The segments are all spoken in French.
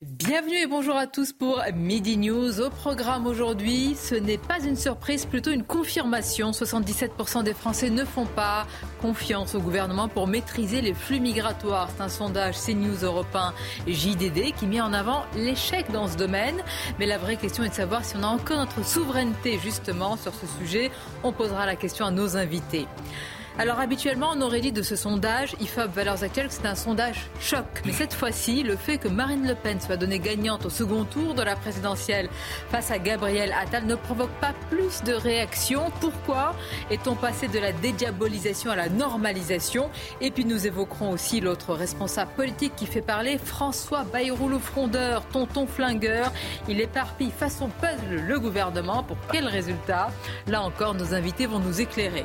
Bienvenue et bonjour à tous pour Midi News. Au programme aujourd'hui, ce n'est pas une surprise, plutôt une confirmation. 77% des Français ne font pas confiance au gouvernement pour maîtriser les flux migratoires. C'est un sondage CNews Européen JDD qui met en avant l'échec dans ce domaine. Mais la vraie question est de savoir si on a encore notre souveraineté justement sur ce sujet. On posera la question à nos invités. Alors habituellement, on aurait dit de ce sondage IFOP Valeurs Actuelles que c'est un sondage choc. Mais cette fois-ci, le fait que Marine Le Pen soit donnée gagnante au second tour de la présidentielle face à Gabriel Attal ne provoque pas plus de réactions. Pourquoi est-on passé de la dédiabolisation à la normalisation? Et puis nous évoquerons aussi l'autre responsable politique qui fait parler, François Bayrou le frondeur, tonton flingueur. Il éparpille façon puzzle le gouvernement. Pour quel résultat? Là encore, nos invités vont nous éclairer.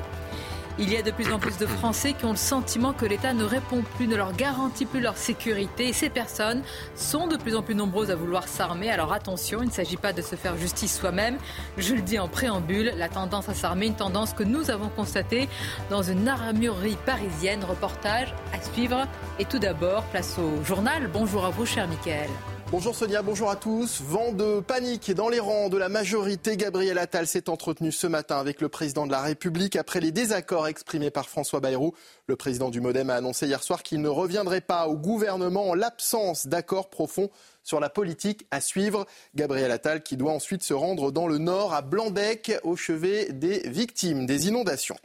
Il y a de plus en plus de Français qui ont le sentiment que l'État ne répond plus, ne leur garantit plus leur sécurité. Et ces personnes sont de plus en plus nombreuses à vouloir s'armer. Alors attention, il ne s'agit pas de se faire justice soi-même. Je le dis en préambule, la tendance à s'armer, une tendance que nous avons constatée dans une armurerie parisienne. Reportage à suivre. Et tout d'abord, place au journal. Bonjour à vous, cher Mickaël. Bonjour Sonia, bonjour à tous. Vent de panique dans les rangs de la majorité. Gabriel Attal s'est entretenu ce matin avec le président de la République après les désaccords exprimés par François Bayrou. Le président du Modem a annoncé hier soir qu'il ne reviendrait pas au gouvernement en l'absence d'accord profond sur la politique à suivre. Gabriel Attal qui doit ensuite se rendre dans le nord à Blanbec au chevet des victimes des inondations.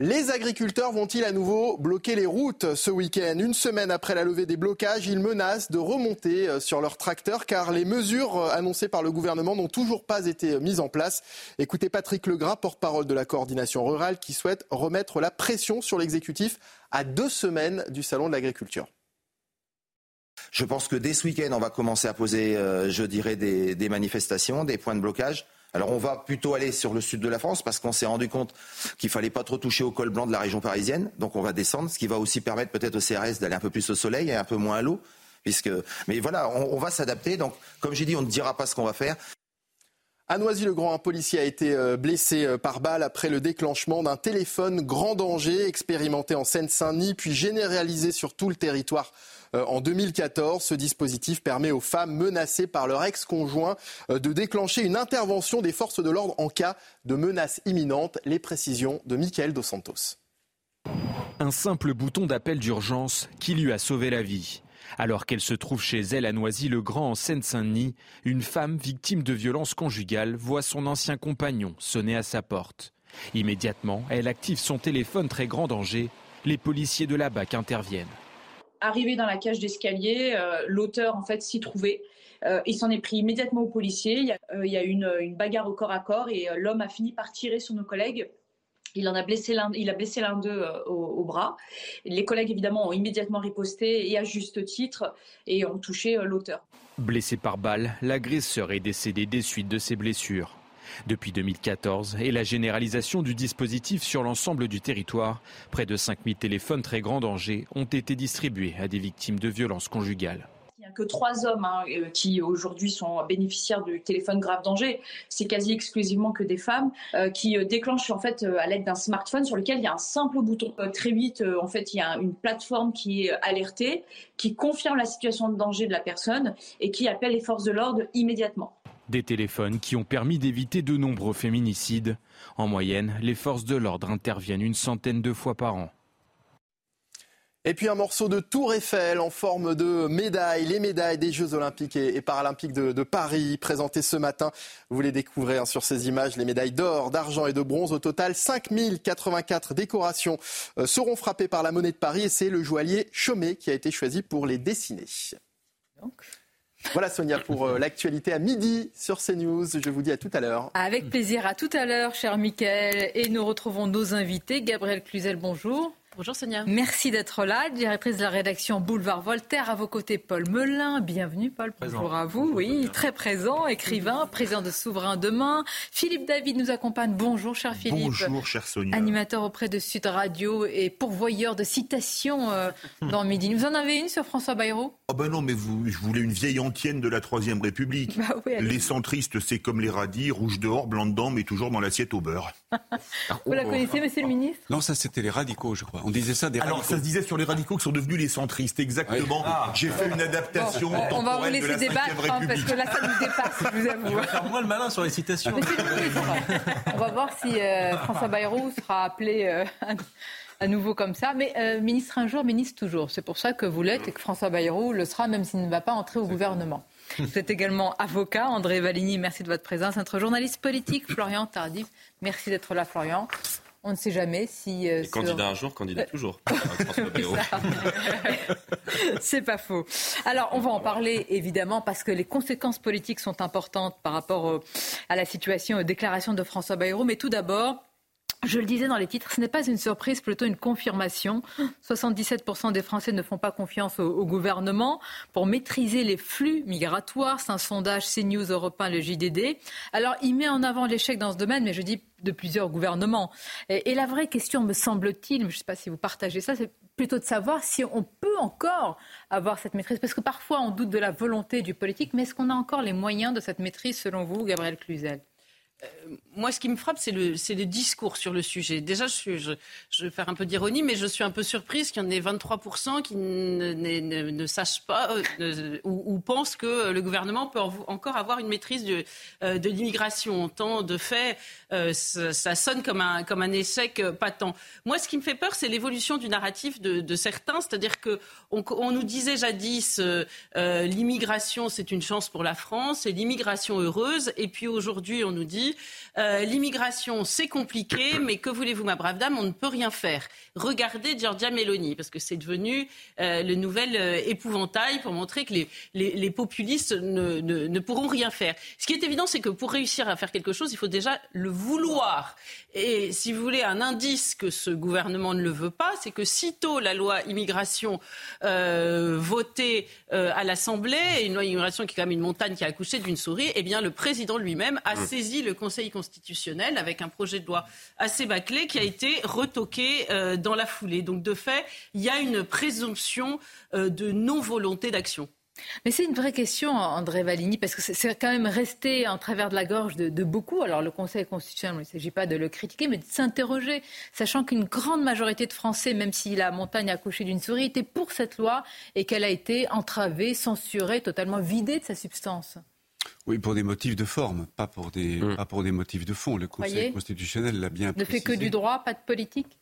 Les agriculteurs vont-ils à nouveau bloquer les routes ce week-end? Une semaine après la levée des blocages, ils menacent de remonter euh, sur leurs tracteurs car les mesures euh, annoncées par le gouvernement n'ont toujours pas été euh, mises en place. Écoutez Patrick Legras, porte-parole de la coordination rurale, qui souhaite remettre la pression sur l'exécutif à deux semaines du Salon de l'agriculture. Je pense que dès ce week-end, on va commencer à poser, je dirais, des, des manifestations, des points de blocage. Alors on va plutôt aller sur le sud de la France parce qu'on s'est rendu compte qu'il fallait pas trop toucher au col blanc de la région parisienne. Donc on va descendre, ce qui va aussi permettre peut-être au CRS d'aller un peu plus au soleil et un peu moins à l'eau. Puisque... Mais voilà, on, on va s'adapter. Donc comme j'ai dit, on ne dira pas ce qu'on va faire. À Noisy-le-Grand, un policier a été euh, blessé euh, par balle après le déclenchement d'un téléphone grand danger expérimenté en Seine-Saint-Denis puis généralisé sur tout le territoire euh, en 2014. Ce dispositif permet aux femmes menacées par leur ex-conjoint de déclencher une intervention des forces de l'ordre en cas de menace imminente. Les précisions de Michael Dos Santos. Un simple bouton d'appel d'urgence qui lui a sauvé la vie. Alors qu'elle se trouve chez elle à Noisy-le-Grand en Seine-Saint-Denis, une femme victime de violences conjugales voit son ancien compagnon sonner à sa porte. Immédiatement, elle active son téléphone très grand danger. Les policiers de la BAC interviennent. Arrivé dans la cage d'escalier, euh, l'auteur en fait s'y trouvait. Euh, il s'en est pris immédiatement aux policiers. Il y a, euh, une, une, bagarre au corps à corps et l'homme a fini par tirer sur nos collègues. Il en a blessé l'un, d'eux euh, au, au, bras. Les collègues évidemment ont immédiatement riposté et à juste titre et ont touché euh, l'auteur. Blessé par balle, l'agresseur est décédé des suites de ses blessures. Depuis 2014 et la généralisation du dispositif sur l'ensemble du territoire, près de 5000 téléphones très grand danger ont été distribués à des victimes de violences conjugales que trois hommes hein, qui aujourd'hui sont bénéficiaires du téléphone grave danger. C'est quasi exclusivement que des femmes euh, qui déclenchent en fait à l'aide d'un smartphone sur lequel il y a un simple bouton. Euh, très vite, euh, en fait, il y a une plateforme qui est alertée, qui confirme la situation de danger de la personne et qui appelle les forces de l'ordre immédiatement. Des téléphones qui ont permis d'éviter de nombreux féminicides. En moyenne, les forces de l'ordre interviennent une centaine de fois par an. Et puis un morceau de Tour Eiffel en forme de médaille, les médailles des Jeux Olympiques et, Paralympiques de, de, Paris, présentées ce matin. Vous les découvrez hein, sur ces images, les médailles d'or, d'argent et de bronze. Au total, 5084 décorations euh, seront frappées par la monnaie de Paris et c'est le joaillier Chaumet qui a été choisi pour les dessiner. Donc. Voilà Sonia pour euh, l'actualité à midi sur CNews. Je vous dis à tout à l'heure. Avec plaisir, à tout à l'heure, cher Mickaël. Et nous retrouvons nos invités. Gabriel Cluzel, bonjour. Bonjour Sonia. Merci d'être là, directrice de la rédaction Boulevard Voltaire. À vos côtés, Paul Melun. Bienvenue, Paul. Bonjour à vous. oui, très présent, écrivain, président de Souverain Demain. Philippe David nous accompagne. Bonjour, cher Philippe. Bonjour, cher Sonia. Animateur auprès de Sud Radio et pourvoyeur de citations euh, dans Midi. Vous en avez une sur François Bayrou? Oh ben non, mais vous, je voulais une vieille antienne de la Troisième République. Bah oui, les centristes, c'est comme les radis, rouge dehors, blanc dedans, mais toujours dans l'assiette au beurre. vous la connaissez, monsieur le ministre? Non, ça c'était les radicaux, je crois. On disait ça des Alors, ça se disait sur les radicaux qui sont devenus les centristes, exactement. Ah. J'ai fait une adaptation bon, On va vous laisser débattre, hein, parce que là, ça nous dépasse, je vous avoue. faire moi le malin sur les citations. on va voir si euh, François Bayrou sera appelé euh, à nouveau comme ça. Mais euh, ministre un jour, ministre toujours. C'est pour ça que vous l'êtes et que François Bayrou le sera, même s'il ne va pas entrer au gouvernement. Vous êtes également avocat. André Valigny, merci de votre présence. Notre journaliste politique, Florian Tardif. Merci d'être là, Florian. On ne sait jamais si. Euh, candidat un jour, candidat toujours. C'est pas faux. Alors, on va en parler évidemment parce que les conséquences politiques sont importantes par rapport à la situation, aux déclarations de François Bayrou. Mais tout d'abord, je le disais dans les titres, ce n'est pas une surprise, plutôt une confirmation. 77% des Français ne font pas confiance au, gouvernement pour maîtriser les flux migratoires. C'est un sondage CNews Européen, le JDD. Alors, il met en avant l'échec dans ce domaine, mais je dis de plusieurs gouvernements. Et, et la vraie question, me semble-t-il, je ne sais pas si vous partagez ça, c'est plutôt de savoir si on peut encore avoir cette maîtrise. Parce que parfois, on doute de la volonté du politique, mais est-ce qu'on a encore les moyens de cette maîtrise, selon vous, Gabriel Cluzel? Moi, ce qui me frappe, c'est le, discours sur le sujet. Déjà, je, vais faire un peu d'ironie, mais je suis un peu surprise qu'il y en ait 23% qui ne, sachent pas euh, ou, pensent que le gouvernement peut encore avoir une maîtrise de, euh, l'immigration. Tant de fait, euh, ça, sonne comme un, échec patent. Moi, ce qui me fait peur, c'est l'évolution du narratif de, certains. C'est-à-dire qu'on on nous disait jadis l'immigration, c'est une chance pour la France, c'est l'immigration heureuse. Et puis aujourd'hui, on nous dit euh, l'immigration, c'est compliqué, mais que voulez-vous, ma brave dame, on ne peut rien faire. Regardez Giorgia Meloni, parce que c'est devenu euh, le nouvel euh, épouvantail pour montrer que les, populistes ne, pourront rien faire. Ce qui est évident, c'est que pour réussir à faire quelque chose, il faut déjà le vouloir. Et si vous voulez un indice que ce gouvernement ne le veut pas, c'est que sitôt la loi immigration euh, votée euh, à l'Assemblée, une loi immigration qui est quand même une montagne qui a accouché d'une souris, eh bien le président lui-même a mmh. saisi le Conseil constitutionnel avec un projet de loi assez bâclé qui a été retoqué euh, dans la foulée. Donc de fait, il y a une présomption euh, de non-volonté d'action. Mais c'est une vraie question, André Valigny, parce que c'est quand même resté en travers de la gorge de, de beaucoup. Alors le Conseil constitutionnel, il ne s'agit pas de le critiquer, mais de s'interroger, sachant qu'une grande majorité de Français, même si la montagne a couché d'une souris, était pour cette loi et qu'elle a été entravée, censurée, totalement vidée de sa substance. Oui, pour des motifs de forme, pas pour des, mmh. pas pour des motifs de fond. Le Conseil Voyez, constitutionnel l'a bien Ne précisé. fait que du droit, pas de politique?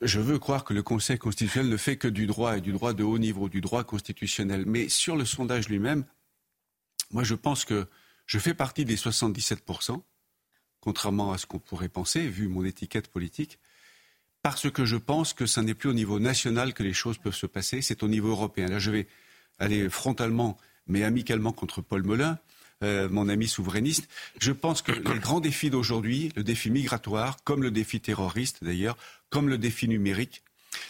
Je veux croire que le Conseil constitutionnel ne fait que du droit et du droit de haut niveau, du droit constitutionnel. Mais sur le sondage lui-même, moi je pense que je fais partie des 77%, contrairement à ce qu'on pourrait penser, vu mon étiquette politique, parce que je pense que ce n'est plus au niveau national que les choses peuvent se passer, c'est au niveau européen. Là, je vais aller frontalement, mais amicalement contre Paul Melun. Euh, mon ami souverainiste. Je pense que les grands défis d'aujourd'hui, le défi migratoire, comme le défi terroriste d'ailleurs, comme le défi numérique,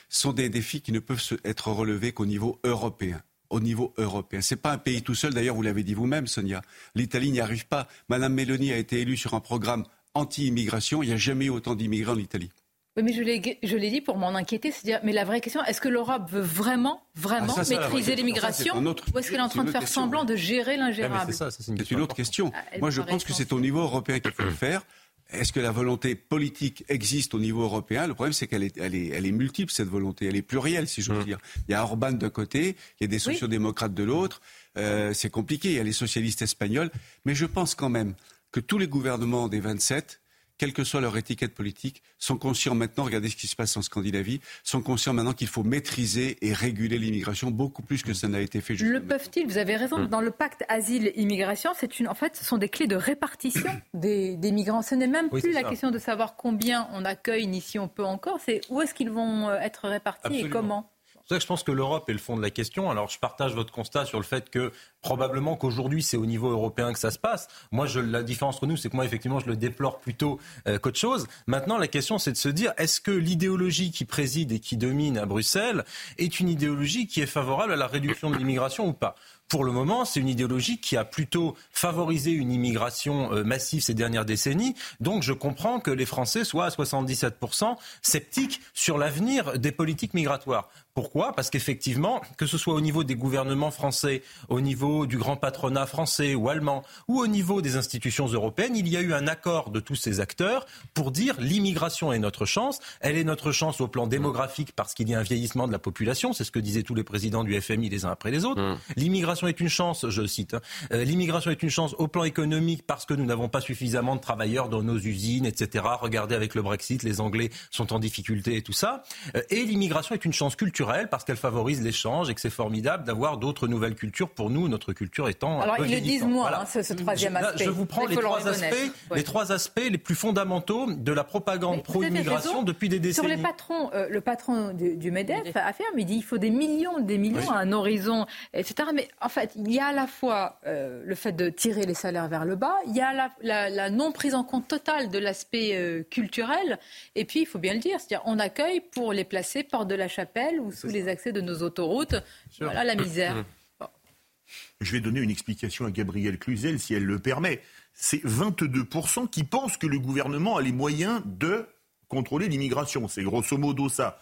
sont des défis qui ne peuvent être relevés qu'au niveau européen au niveau européen. Ce n'est pas un pays tout seul, d'ailleurs, vous l'avez dit vous-même, Sonia. L'Italie n'y arrive pas. Madame Meloni a été élue sur un programme anti-immigration. Il n'y a jamais eu autant d'immigrants en Italie. Oui, mais je l'ai dit pour m'en inquiéter, c'est dire, mais la vraie question, est-ce que l'Europe veut vraiment, vraiment ah, ça, maîtriser l'immigration ou est-ce qu'elle est en train de faire question, semblant de gérer l'ingérable? C'est une, une, autre question. Ah, Moi, je pense que c'est au niveau européen qu'il faut le faire. Est-ce que la volonté politique existe au niveau européen? Le problème, c'est qu'elle est, elle est, elle est, multiple, cette volonté. Elle est plurielle, si je veux mmh. dire. Il y a Orban d'un côté, il y a des sociodémocrates de l'autre. Euh, c'est compliqué. Il y a les socialistes espagnols. Mais je pense quand même que tous les gouvernements des 27 quelle que soit leur étiquette politique, sont conscients maintenant, regardez ce qui se passe en Scandinavie, sont conscients maintenant qu'il faut maîtriser et réguler l'immigration beaucoup plus que ça n'a été fait Le peuvent-ils Vous avez raison. Hum. Dans le pacte asile-immigration, c'est une, en fait, ce sont des clés de répartition des, des migrants. Ce n'est même plus la ça. question de savoir combien on accueille ni si on peut encore, c'est où est-ce qu'ils vont euh, être répartis Absolument. et comment pour ça que je pense que l'Europe est le fond de la question. Alors, je partage votre constat sur le fait que Probablement qu'aujourd'hui, c'est au niveau européen que ça se passe. Moi, je, la différence entre nous, c'est que moi, effectivement, je le déplore plutôt euh, qu'autre chose. Maintenant, la question, c'est de se dire, est-ce que l'idéologie qui préside et qui domine à Bruxelles est une idéologie qui est favorable à la réduction de l'immigration ou pas? Pour le moment, c'est une idéologie qui a plutôt favorisé une immigration euh, massive ces dernières décennies. Donc je comprends que les Français soient à 77% sceptiques sur l'avenir des politiques migratoires. Pourquoi? Parce qu'effectivement, que ce soit au niveau des gouvernements français, au niveau du grand patronat français ou allemand, ou au niveau des institutions européennes, il y a eu un accord de tous ces acteurs pour dire l'immigration est notre chance. Elle est notre chance au plan démographique parce qu'il y a un vieillissement de la population. C'est ce que disaient tous les présidents du FMI les uns après les autres. Mmh. L'immigration est une chance, je cite. Hein. Euh, l'immigration est une chance au plan économique parce que nous n'avons pas suffisamment de travailleurs dans nos usines, etc. Regardez avec le Brexit, les Anglais sont en difficulté et tout ça. Euh, et l'immigration est une chance culturelle parce qu'elle favorise l'échange et que c'est formidable d'avoir d'autres nouvelles cultures pour nous, notre culture étant. Alors ils le disent moins, hein, ce, troisième aspect. Je vous prends les trois, aspects, les trois aspects les plus fondamentaux de la propagande pro-immigration depuis des décennies. Sur les patrons, euh, le patron du, MEDEF a fait, il dit il faut des millions, des millions à un horizon, etc. Mais en fait, il y a à la fois euh, le fait de tirer les salaires vers le bas, il y a la, non prise en compte totale de l'aspect euh, culturel, et puis il faut bien le dire, c'est-à-dire on accueille pour les placer porte de la chapelle ou sous les accès de nos autoroutes. Voilà la misère. Mmh. Je vais donner une explication à Gabrielle Cluzel, si elle le permet. C'est 22% qui pensent que le gouvernement a les moyens de contrôler l'immigration. C'est grosso modo ça.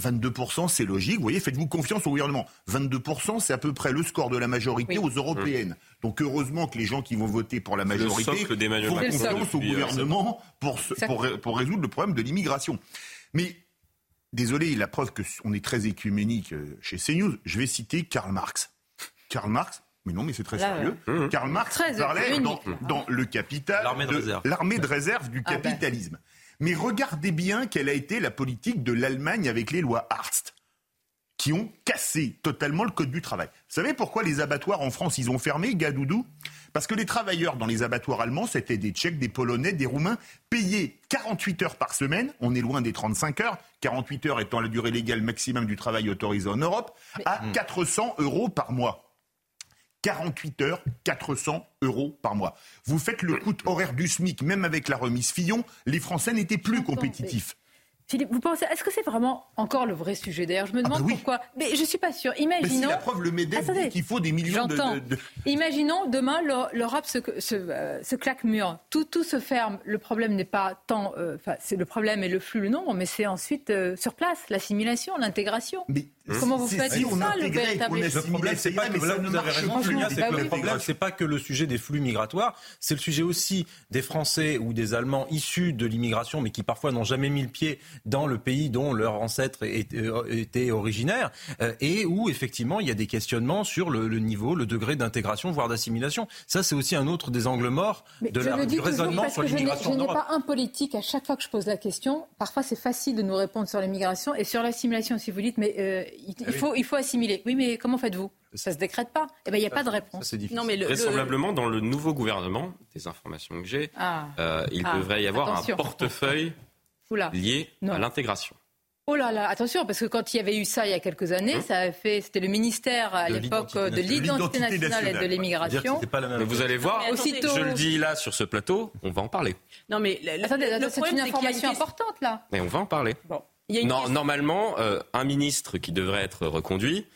22%, c'est logique. Vous voyez, faites-vous confiance au gouvernement. 22%, c'est à peu près le score de la majorité aux européennes. Donc heureusement que les gens qui vont voter pour la majorité font confiance au gouvernement pour, pour, pour résoudre le problème de l'immigration. Mais désolé, la preuve qu'on est très écuménique euh, chez CNews, je vais citer Karl Marx. Karl Marx, mais non, mais c'est très sérieux. Mmh. Karl Marx parlait dans, Le Capital l'armée de, réserve du ah ben. Mais regardez bien quelle a été la politique de l'Allemagne avec les lois Hartz qui ont cassé totalement le code du travail. Vous savez pourquoi les abattoirs en France, ils ont fermé, Gadoudou? Parce que les travailleurs dans les abattoirs allemands, c'était des Tchèques, des Polonais, des Roumains, payés 48 heures par semaine, on est loin des 35 heures, 48 heures étant la durée légale maximum du travail autorisé en Europe, à 400 euros par mois. 48 heures, 400 euros par mois. Vous faites le coût horaire du SMIC, même avec la remise Fillon, les Français n'étaient plus compétitifs. Philippe, vous pensez, est-ce que c'est vraiment encore le vrai sujet D'ailleurs, je me ah demande bah pourquoi. Mais je suis pas sûre. Imaginons. Mais la preuve, le MEDEF dit qu'il faut des millions de, de, Imaginons demain l'Europe se, se, euh, se, claque mur, tout, tout se ferme. Le problème n'est pas tant, euh, c'est le problème est le flux, le nombre, mais c'est ensuite euh, sur place l'assimilation, l'intégration. Mais Comment vous faites ça, le véritable Le problème, c'est pas que là, vous avez raison, Julien, c'est que le problème, c'est pas que le sujet des flux migratoires, c'est le sujet aussi des Français ou des Allemands issus de l'immigration, mais qui parfois n'ont jamais mis le pied dans le pays dont leurs ancêtres étaient originaires, euh, et où effectivement il y a des questionnements sur le, niveau, le degré d'intégration, voire d'assimilation. Ça, c'est aussi un autre des angles morts de la, du raisonnement sur l'immigration. Je n'ai pas un politique à chaque fois que je pose la question. Parfois, c'est facile de nous répondre sur l'immigration et sur l'assimilation, si vous dites, mais euh, il, ah faut, il faut assimiler. Oui, mais comment faites-vous? Ça se décrète pas. Eh ben, il n'y a pas de réponse. non, mais Vraisemblablement, dans le nouveau gouvernement, des informations que j'ai, ah. euh, il ah. devrait y avoir un portefeuille lié à l'intégration. Oh là là, attention, parce que quand il y avait eu ça il y a quelques années, hein ça a fait, c'était le ministère à l'époque de l'identité nationale, et de l'immigration. Mais vous allez voir, je le dis là sur ce plateau, on va en parler. Non mais c'est une information importante là. Mais on va en parler. Bon. Normalement, euh, un ministre qui devrait être reconduit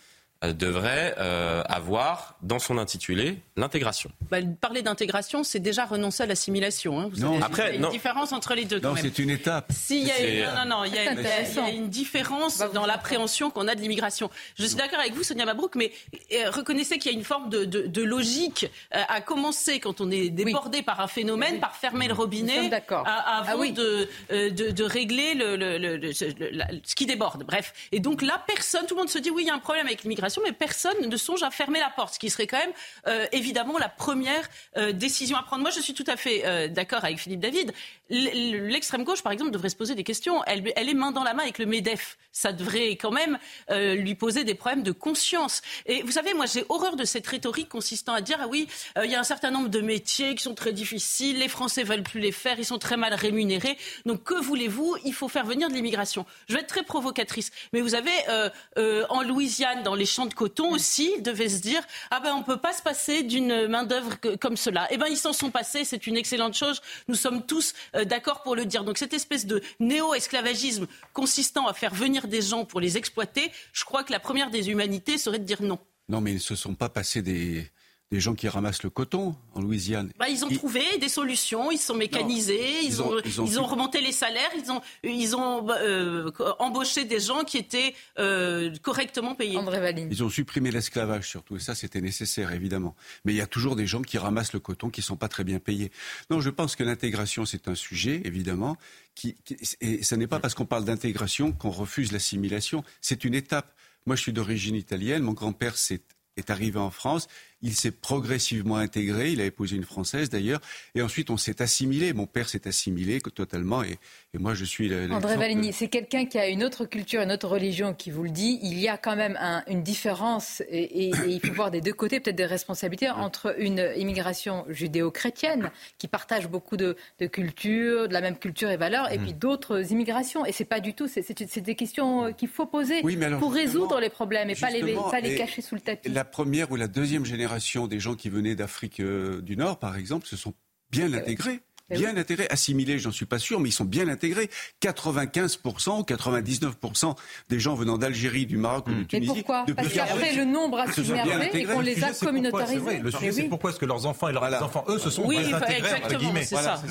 devrait euh, avoir dans son intitulé l'intégration. Bah, parler d'intégration, c'est déjà renoncer à l'assimilation. Hein. non, après, il y a une différence entre les deux. Non, c'est une étape. Si, y a non, non, il y, a une différence bah, dans l'appréhension qu'on a de l'immigration. Je suis d'accord avec vous, Sonia Mabrouk, mais euh, reconnaissez qu'il y a une forme de, de, de logique à commencer quand on est débordé par un phénomène, par fermer le robinet, à, avant ah de, de, de, régler le, le, le, ce qui déborde. Bref. Et donc là, personne, tout le monde se dit oui, il y a un problème avec l'immigration mais personne ne songe à fermer la porte, ce qui serait quand même euh, évidemment la première euh, décision à prendre. Moi, je suis tout à fait euh, d'accord avec Philippe David. L'extrême gauche, par exemple, devrait se poser des questions. Elle, elle, est main dans la main avec le MEDEF. Ça devrait quand même lui poser des problèmes de conscience. Et vous savez, moi, j'ai horreur de cette rhétorique consistant à dire ah oui, il y a un certain nombre de métiers qui sont très difficiles, les Français veulent plus les faire, ils sont très mal rémunérés. Donc que voulez-vous? Il faut faire venir de l'immigration. Je vais être très provocatrice, mais vous avez en Louisiane, dans les de coton aussi, ils devaient se dire ah ben on peut pas se passer d'une main d'œuvre comme cela. Eh ben ils s'en sont passés, c'est une excellente chose. Nous sommes tous euh, d'accord pour le dire. Donc cette espèce de néo-esclavagisme consistant à faire venir des gens pour les exploiter, je crois que la première des humanités serait de dire non. Non, mais ils ne se sont pas passés des, des gens qui ramassent le coton en Louisiane. Bah, ils ont trouvé des solutions, ils sont mécanisés, ils, ont, ils, ont, remonté les salaires, ils ont, ils ont bah, euh, embauché des gens qui étaient euh, correctement payés. Ils ont supprimé l'esclavage surtout, et ça c'était nécessaire évidemment. Mais il y a toujours des gens qui ramassent le coton qui ne sont pas très bien payés. Non, je pense que l'intégration c'est un sujet évidemment, qui, et ce n'est pas parce qu'on parle d'intégration qu'on refuse l'assimilation, c'est une étape. Moi, je suis d'origine italienne. Mon grand-père s'est est arrivé en France. Il s'est progressivement intégré. Il a épousé une Française d'ailleurs. Et ensuite, on s'est assimilé. Mon père s'est assimilé totalement. Et, moi, je suis. André Valigny, c'est quelqu'un qui a une autre culture, une autre religion qui vous le dit. Il y a quand même une différence, et, il faut voir des deux côtés, peut-être des responsabilités, entre une immigration judéo-chrétienne qui partage beaucoup de, de cultures, de la même culture et valeurs, et puis mm. d'autres immigrations. Et c'est pas du tout. C'est des questions qu'il faut poser pour résoudre les problèmes et pas les, pas les cacher sous le tapis. La première ou la deuxième génération des gens qui venaient d'Afrique euh, du Nord, par exemple, se sont bien eh intégrés. Eh bien intégrés, assimilés, j'en suis pas sûr, mais ils sont bien intégrés. 95% ou 99% des gens venant d'Algérie, du Maroc ou de Tunisie. Mais pourquoi Parce qu'après le nombre a submergé et qu'on les a communautarisés. Le sujet, c'est pourquoi est-ce que leurs enfants et leurs enfants, eux, se sont oui, intégrés C'est ça.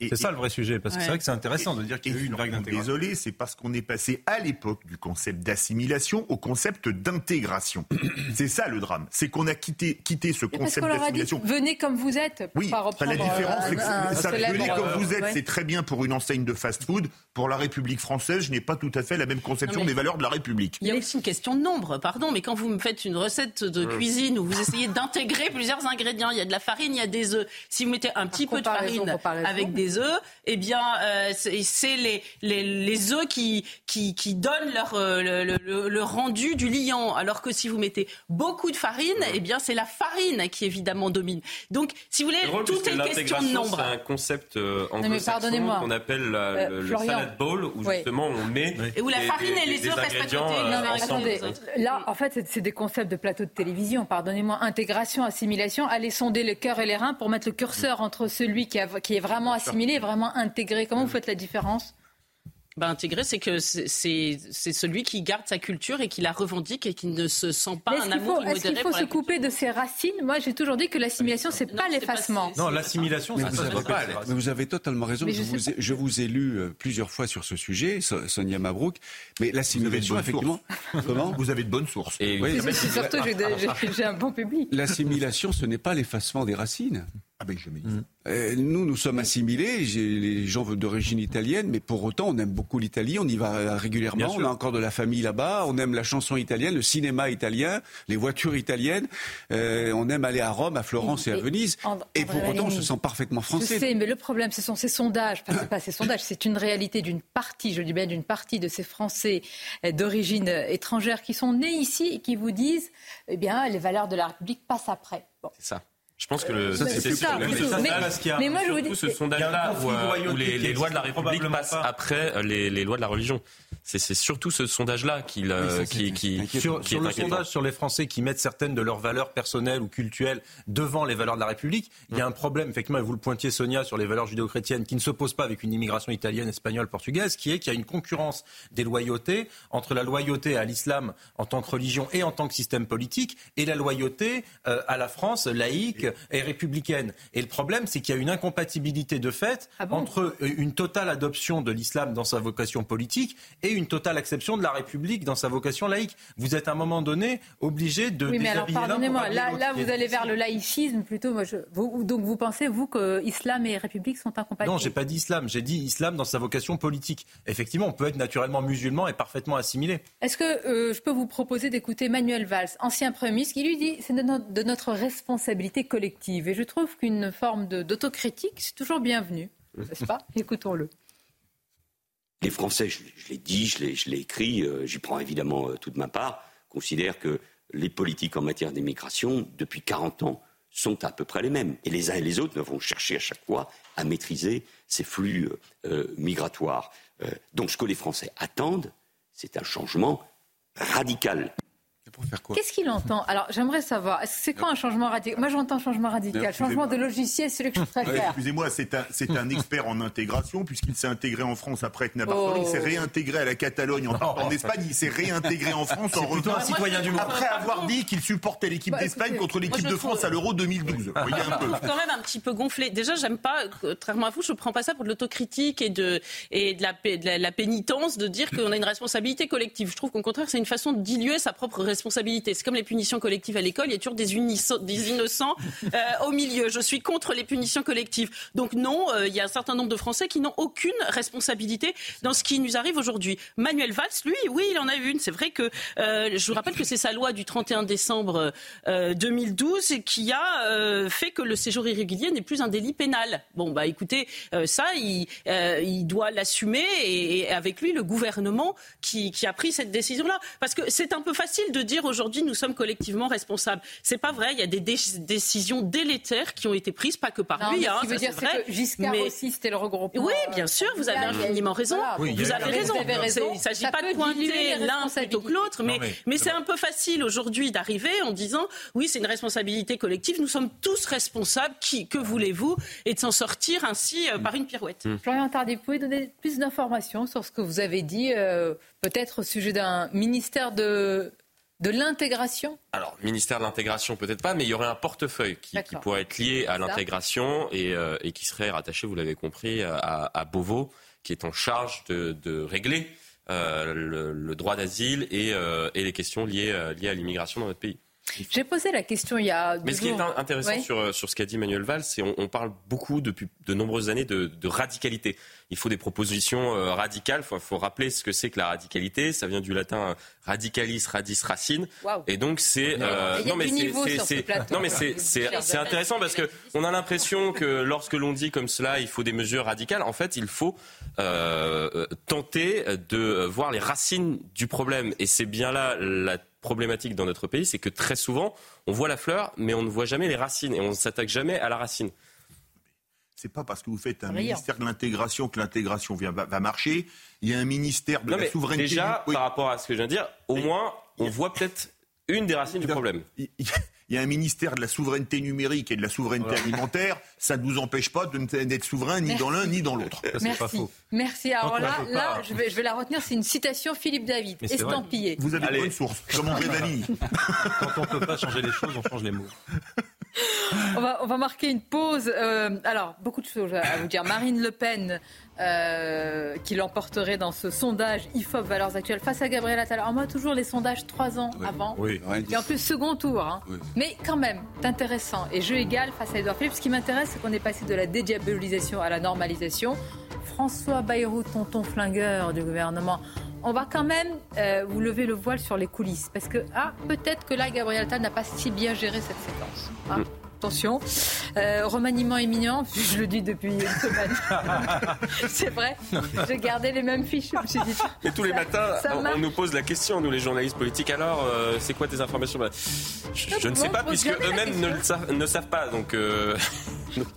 C'est ça le vrai sujet, parce que c'est vrai que c'est intéressant de dire qu'il y a eu une vague d'intégration. Désolé, c'est parce qu'on est passé à l'époque du concept d'assimilation au concept d'intégration. c'est ça le drame, c'est qu'on a quitté, quitté ce concept d'assimilation. Venez comme vous êtes. Oui, la différence, c'est que venez comme vous êtes, c'est très bien pour une enseigne de fast-food. Pour la République française, je n'ai pas tout à fait la même conception des valeurs de la République. Il y a aussi une question de nombre, pardon, mais quand vous me faites une recette de cuisine où vous essayez d'intégrer plusieurs ingrédients, il y a de la farine, il y a des œufs. Si vous mettez un petit peu de farine avec des œufs, eh bien, euh, c'est les, les, les, œufs qui, qui, qui donnent leur, euh, le, le, rendu du liant. Alors que si vous mettez beaucoup de farine, eh bien, c'est la farine qui évidemment domine. Donc, si vous voulez, tout est question de nombre. Concept euh, anglo-saxon qu'on appelle le, le salad bowl, où justement on met et où la farine et les œufs restent Là, en fait, c'est des concepts de plateau de télévision. Pardonnez-moi, intégration, assimilation. Allez sonder le cœur et les reins pour mettre le curseur entre celui qui, a, qui est vraiment assimilé et vraiment intégré. Comment vous faites la différence? Ben, intégrer, c'est que c'est celui qui garde sa culture et qui la revendique et qui ne se sent pas un amour Est-ce qu'il faut, se couper de ses racines? Moi, j'ai toujours dit que l'assimilation, c'est pas l'effacement. Non, l'assimilation, c'est vous, avez, mais vous avez totalement raison. Je, vous ai, je, vous ai, lu euh, plusieurs fois sur ce sujet, Sonia Mabrouk. Mais l'assimilation, effectivement. Comment? Vous avez de bonnes sources. Et oui, surtout, j'ai un bon public. L'assimilation, ce n'est pas l'effacement des racines. Ah ben, dis. Euh, nous, nous sommes assimilés, les gens d'origine italienne, mais pour autant, on aime beaucoup l'Italie, on y va régulièrement, on a encore de la famille là-bas, on aime la chanson italienne, le cinéma italien, les voitures italiennes, euh, on aime aller à Rome, à Florence et, à Venise, et pour autant, on se sent parfaitement français. Je sais, mais le problème, ce sont ces sondages, enfin, c'est pas ces sondages, c'est une réalité d'une partie, je dis bien d'une partie de ces Français euh, d'origine étrangère qui sont nés ici et qui vous disent, eh bien, les valeurs de la République passent après. C'est ça. Je pense que le, c'est ça. Mais, moi, je vous dis, ce sondage-là où, les, lois de la République passent après les, les, lois de la religion. C'est surtout ce sondage-là qui, qui, qui, sur, le sondage sur les Français qui mettent certaines de leurs valeurs personnelles ou culturelles devant les valeurs de la République. Il y a un problème, effectivement, et vous le pointiez, Sonia, sur les valeurs judéo-chrétiennes qui ne s'opposent pas avec une immigration italienne, espagnole, portugaise, qui est qu'il y a une concurrence des loyautés entre la loyauté à l'islam en tant que religion et en tant que système politique et la loyauté euh, à la France laïque et républicaine. Et le problème, c'est qu'il y a une incompatibilité de fait ah entre euh, une totale adoption de l'islam dans sa vocation politique et une totale acception de la République dans sa vocation laïque. Vous êtes à un moment donné obligé de. Oui, mais alors pardonnez-moi, là, là vous allez vers le laïcisme plutôt. Moi, je, vous, donc vous pensez, vous, que islam et République sont incompatibles? Non, j'ai pas dit islam, j'ai dit islam dans sa vocation politique. Effectivement, on peut être naturellement musulman et parfaitement assimilé. Est-ce que euh, je peux vous proposer d'écouter Manuel Valls, ancien Premier ministre, qui lui dit c'est de, notre responsabilité collective. Et je trouve qu'une forme d'autocritique, c'est toujours bienvenu, n'est-ce pas? Écoutons-le les Français, je, l'ai dit, je l'ai écrit, euh, j'y prends évidemment euh, toute ma part, considèrent que les politiques en matière d'immigration, depuis 40 ans, sont à peu près les mêmes. Et les uns et les autres vont chercher à chaque fois à maîtriser ces flux euh, migratoires. donc ce que les Français attendent, c'est un changement radical. Qu'est-ce qu'il entend Alors, j'aimerais savoir, c'est quoi un changement radical Moi, j'entends changement radical. Changement de logiciel, c'est celui que je préfère. Excusez-moi, c'est un, c'est un expert en intégration, puisqu'il s'est intégré en France après à Barcelone. Il s'est Oh. réintégré à la Catalogne en, en Espagne. Il s'est réintégré en France en plutôt un revenant. citoyen du monde. Après avoir dit qu'il supportait l'équipe Bah, d'Espagne contre l'équipe de France trouve- à l'Euro 2012. Vous voyez un peu. trouve quand même un petit peu gonflé. Déjà, j'aime pas, contrairement à vous, je prends pas ça pour de l'autocritique et de et de la, pé- de la, la pénitence de dire qu'on a une responsabilité collective. Je trouve qu'au contraire, c'est une façon de diluer sa propre C'est comme les punitions collectives à l'école, il y a toujours des, innocents euh, au milieu. Je suis contre les punitions collectives. Donc non, euh, il y a un certain nombre de Français qui n'ont aucune responsabilité dans ce qui nous arrive aujourd'hui. Manuel Valls, lui, oui, il en a une. C'est vrai que euh, je vous rappelle que c'est sa loi du 31 décembre euh, 2012 qui a fait que le séjour irrégulier n'est plus un délit pénal. Bon, bah écoutez, ça, il, doit l'assumer et, et avec lui le gouvernement qui, qui a pris cette décision-là. Parce que c'est un peu facile de dire aujourd'hui nous sommes collectivement responsables. C'est pas vrai. Il y a des dé- décisions délétères qui ont été prises, pas que par Non, lui. hein, ce qui veut ça, dire, c'est que Giscard Mais- aussi, c'était le regroupement. oui, bien sûr, vous avez a- infiniment raison. Oui, vous avez Vous raison. avez raison. C'est- Il ne s'agit pas de pointer l'un plutôt que l'autre, mais, Non, mais- mais c'est un peu facile aujourd'hui d'arriver en disant oui, c'est une responsabilité collective, nous sommes tous responsables, qui, que voulez-vous, et de s'en sortir ainsi euh, par une pirouette. Florian Tardif, vous pouvez donner plus d'informations sur ce que vous avez dit, euh, peut-être au sujet d'un ministère de, de l'intégration Alors, ministère de l'intégration, peut-être pas, mais il y aurait un portefeuille qui, pourrait être lié à l'intégration et, euh, et qui serait rattaché, vous l'avez compris, à, à Beauvau, qui est en charge de, de régler euh, le, le droit d'asile et, euh, et les questions liées, euh, liées à l'immigration dans notre pays. J'ai posé la question il y a deux Mais ce qui est intéressant Oui. sur, sur ce qu'a dit Manuel Valls, c'est on, on parle beaucoup depuis de nombreuses années de, de radicalité. Il faut des propositions euh, radicales. Il faut, faut rappeler ce que c'est que la radicalité. Ça vient du latin euh, radicalis, radis, racine. Et donc c'est euh, non mais c'est intéressant parce que on a l'impression que lorsque l'on dit comme cela, il faut des mesures radicales. En fait, il faut euh, euh, tenter de voir les racines du problème. Et c'est bien là la problématique dans notre pays, c'est que très souvent, on voit la fleur, mais on ne voit jamais les racines et on ne s'attaque jamais à la racine. C'est pas parce que vous faites un ministère de l'intégration que l'intégration vient- va, va marcher. Il y a un ministère de Non, la mais souveraineté. déjà, Oui. par rapport à ce que je viens de dire, au moins, on voit peut-être une des racines du problème. Il il y a un ministère de la souveraineté numérique et de la souveraineté alimentaire. Ça ne nous empêche pas ne- d'être souverain ni dans l'un ni dans l'autre. C'est pas Merci. faux. Merci. Alors là, je, vais, je vais la retenir. C'est une citation Philippe David, estampillée. Vous avez Allez. bonne source, comme André Valigny. Quand on peut pas changer les choses, on change les mots. On va, on va marquer une pause. Euh, alors, beaucoup de choses à vous dire. Marine Le Pen, euh, qui l'emporterait dans ce sondage IFOP Valeurs Actuelles face à Gabriel Attal. Alors, moi, toujours les sondages trois ans Oui. avant. Oui. Et en plus, second tour. hein. Oui. Mais quand même, c'est intéressant. Et jeu égal face à Edouard Philippe. Ce qui m'intéresse, c'est qu'on est passé de la dédiabolisation à la normalisation. François Bayrou, tonton flingueur du gouvernement. On va quand même euh, vous lever le voile sur les coulisses. Parce que, ah, peut-être que là, Gabriel Attal n'a pas si bien géré cette séquence. hein. Attention. Euh, remaniement éminent, je le dis depuis une semaine. c'est vrai. J'ai gardé les mêmes fiches. Je me suis dit, Et tous les ça- matins, ça on, nous pose la question, nous les journalistes politiques, alors, euh, c'est quoi tes informations? Bah, je, je ne sais pas, puisque eux-mêmes ne, question. le savent- ne savent pas. Donc, euh,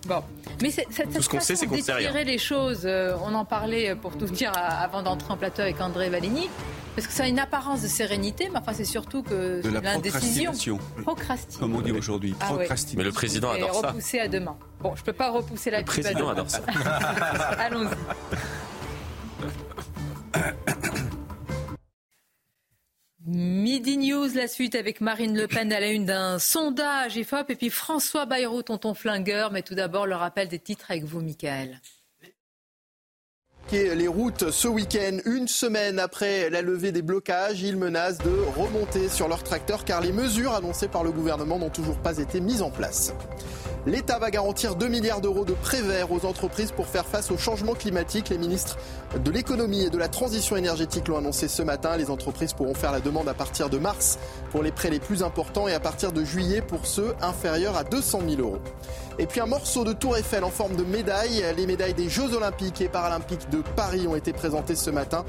Bon. Mais c'est- cette, Tout ce qu'on sait, c'est qu'on sait rien. d'étirer les choses, euh, on en parlait euh, pour tout dire à- avant d'entrer en plateau avec André Valigny, parce que ça a une apparence de sérénité, mais enfin c'est surtout que De la l'indécision. procrastination, Procrastine. comme on dit aujourd'hui. Ah. Procrastination. mais le président adore ça. repousser à demain. Bon, je peux pas repousser la Le président adore ça. Allons-y. Midi News, la suite avec Marine Le Pen à la une d'un sondage IFOP et puis François Bayrou, tonton flingueur. Mais tout d'abord, le rappel des titres avec vous, Michael. les routes ce week-end? Une semaine après la levée des blocages, ils menacent de remonter sur leur tracteur car les mesures annoncées par le gouvernement n'ont toujours pas été mises en place. L'État va garantir 2 milliards d'euros de prêts verts aux entreprises pour faire face au changement climatique. Les ministres de l'économie et de la transition énergétique l'ont annoncé ce matin. Les entreprises pourront faire la demande à partir de mars pour les prêts les plus importants et à partir de juillet pour ceux inférieurs à 200 000 euros. Et puis un morceau de Tour Eiffel en forme de médaille. Les médailles des Jeux Olympiques et Paralympiques de Paris ont été présentées ce matin.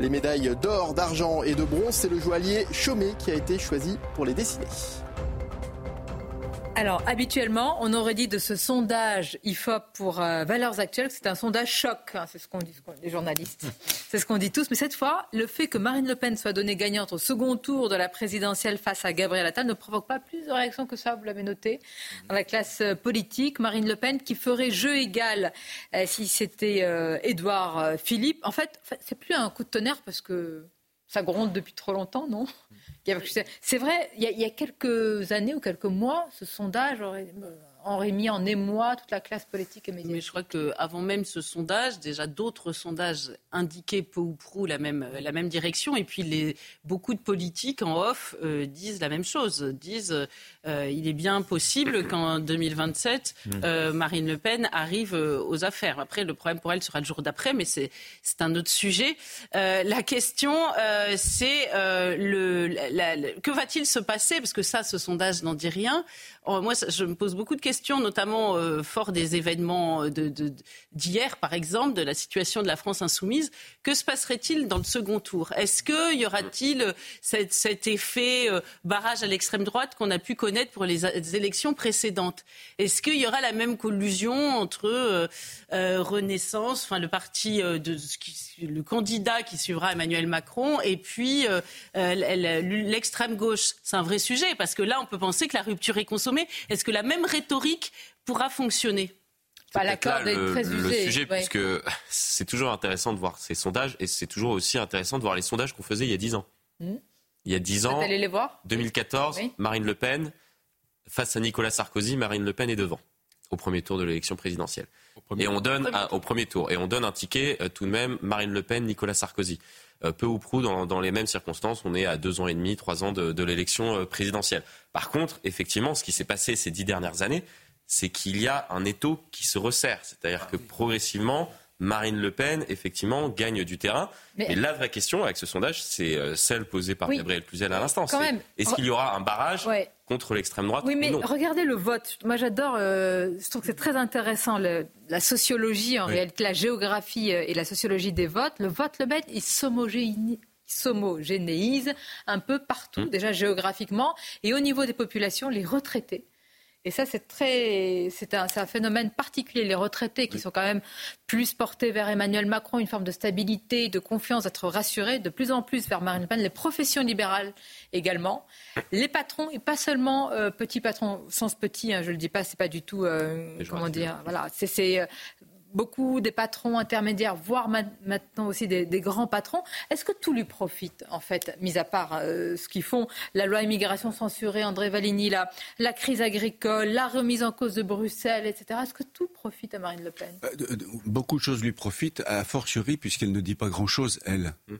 Les médailles d'or, d'argent et de bronze, c'est le joaillier Chaumet qui a été choisi pour les dessiner. Alors, habituellement, on aurait dit de ce sondage IFOP pour euh, Valeurs Actuelles que c'est un sondage choc. Hein, c'est ce qu'on dit, les journalistes. c'est ce qu'on dit tous. Mais cette fois, le fait que Marine Le Pen soit donnée gagnante au second tour de la présidentielle face à Gabriel Attal ne provoque pas plus de réactions que ça, vous l'avez noté, dans la classe euh, politique. Marine Le Pen qui ferait jeu égal euh, si c'était Édouard Philippe. En fait, c'est plus un coup de tonnerre parce que ça gronde depuis trop longtemps, non? C'est vrai, il y, a, quelques années ou quelques mois, ce sondage aurait, aurait mis en émoi toute la classe politique et médiatique. Mais je crois qu'avant même ce sondage, déjà d'autres sondages indiquaient peu ou prou la même, la même direction. Et puis les, beaucoup de politiques en off euh, disent la même chose, disent euh, il est bien possible qu'en 2027, mmh. euh, Marine Le Pen arrive aux affaires. Après, le problème pour elle sera le jour d'après, mais c'est un autre sujet. la question, c'est le, que va-t-il se passer? Parce que ça, ce sondage n'en dit rien. Oh, moi, je me pose beaucoup de questions, notamment euh, fort des événements d'hier, par exemple, de la situation de la France insoumise. Que se passerait-il dans le second tour? Est-ce qu'il y aura-t-il cet, effet euh, barrage à l'extrême droite qu'on a pu connaître pour les, élections précédentes? Est-ce qu'il y aura la même collusion entre euh, Renaissance, enfin le parti de le candidat qui suivra Emmanuel Macron, et puis l'extrême gauche? C'est un vrai sujet parce que là, on peut penser que la rupture est consommée. Est-ce que la même rhétorique pourra fonctionner pas l'accord le, très le sujet, puisque c'est toujours intéressant de voir ces sondages, et c'est toujours aussi intéressant de voir les sondages qu'on faisait il y a 10 ans. Hmm. Il y a 10 ans, les voir 2014, Marine Le Pen, face à Nicolas Sarkozy, Marine Le Pen est devant au premier tour de l'élection présidentielle. Et on donne au premier tour et on donne un ticket euh, tout de même Marine Le Pen, Nicolas Sarkozy. Euh, peu ou prou dans, les mêmes circonstances. On est à deux ans et demi, trois ans de, l'élection euh, présidentielle. Par contre, effectivement, ce qui s'est passé ces dix dernières années, c'est qu'il y a un étau qui se resserre. C'est-à-dire que progressivement, Marine Le Pen, effectivement, gagne du terrain. Mais... Et la vraie question avec ce sondage, c'est euh, celle posée par Gabriel Cluzel à l'instant. Est-ce qu'il y aura un barrage contre l'extrême droite Oui, mais non regardez le vote. Moi, j'adore. Euh, je trouve que c'est très intéressant la sociologie, en réalité, la géographie euh, et la sociologie des votes. Le vote Le Pen, il s'homogénéise un peu partout, mmh. déjà géographiquement, et au niveau des populations, les retraités et ça, c'est très, c'est un, un, phénomène particulier. Les retraités qui sont quand même plus portés vers Emmanuel Macron, une forme de stabilité, de confiance, d'être rassurés, de plus en plus vers Marine Le Pen. Les professions libérales également, les patrons et pas seulement euh, petits patrons, sens petit. Hein, je le dis pas, c'est pas du tout, euh, comment dire, voilà, c'est euh, beaucoup des patrons intermédiaires, voire maintenant aussi des, grands patrons. Est-ce que tout lui profite, en fait, mis à part euh, ce qu'ils font, la loi immigration censurée, André Valigny, la, la crise agricole, la remise en cause de Bruxelles, etc. Est-ce que tout profite à Marine Le Pen? Euh, Beaucoup de choses lui profitent, à fortiori, puisqu'elle ne dit pas grand-chose, elle. Mmh.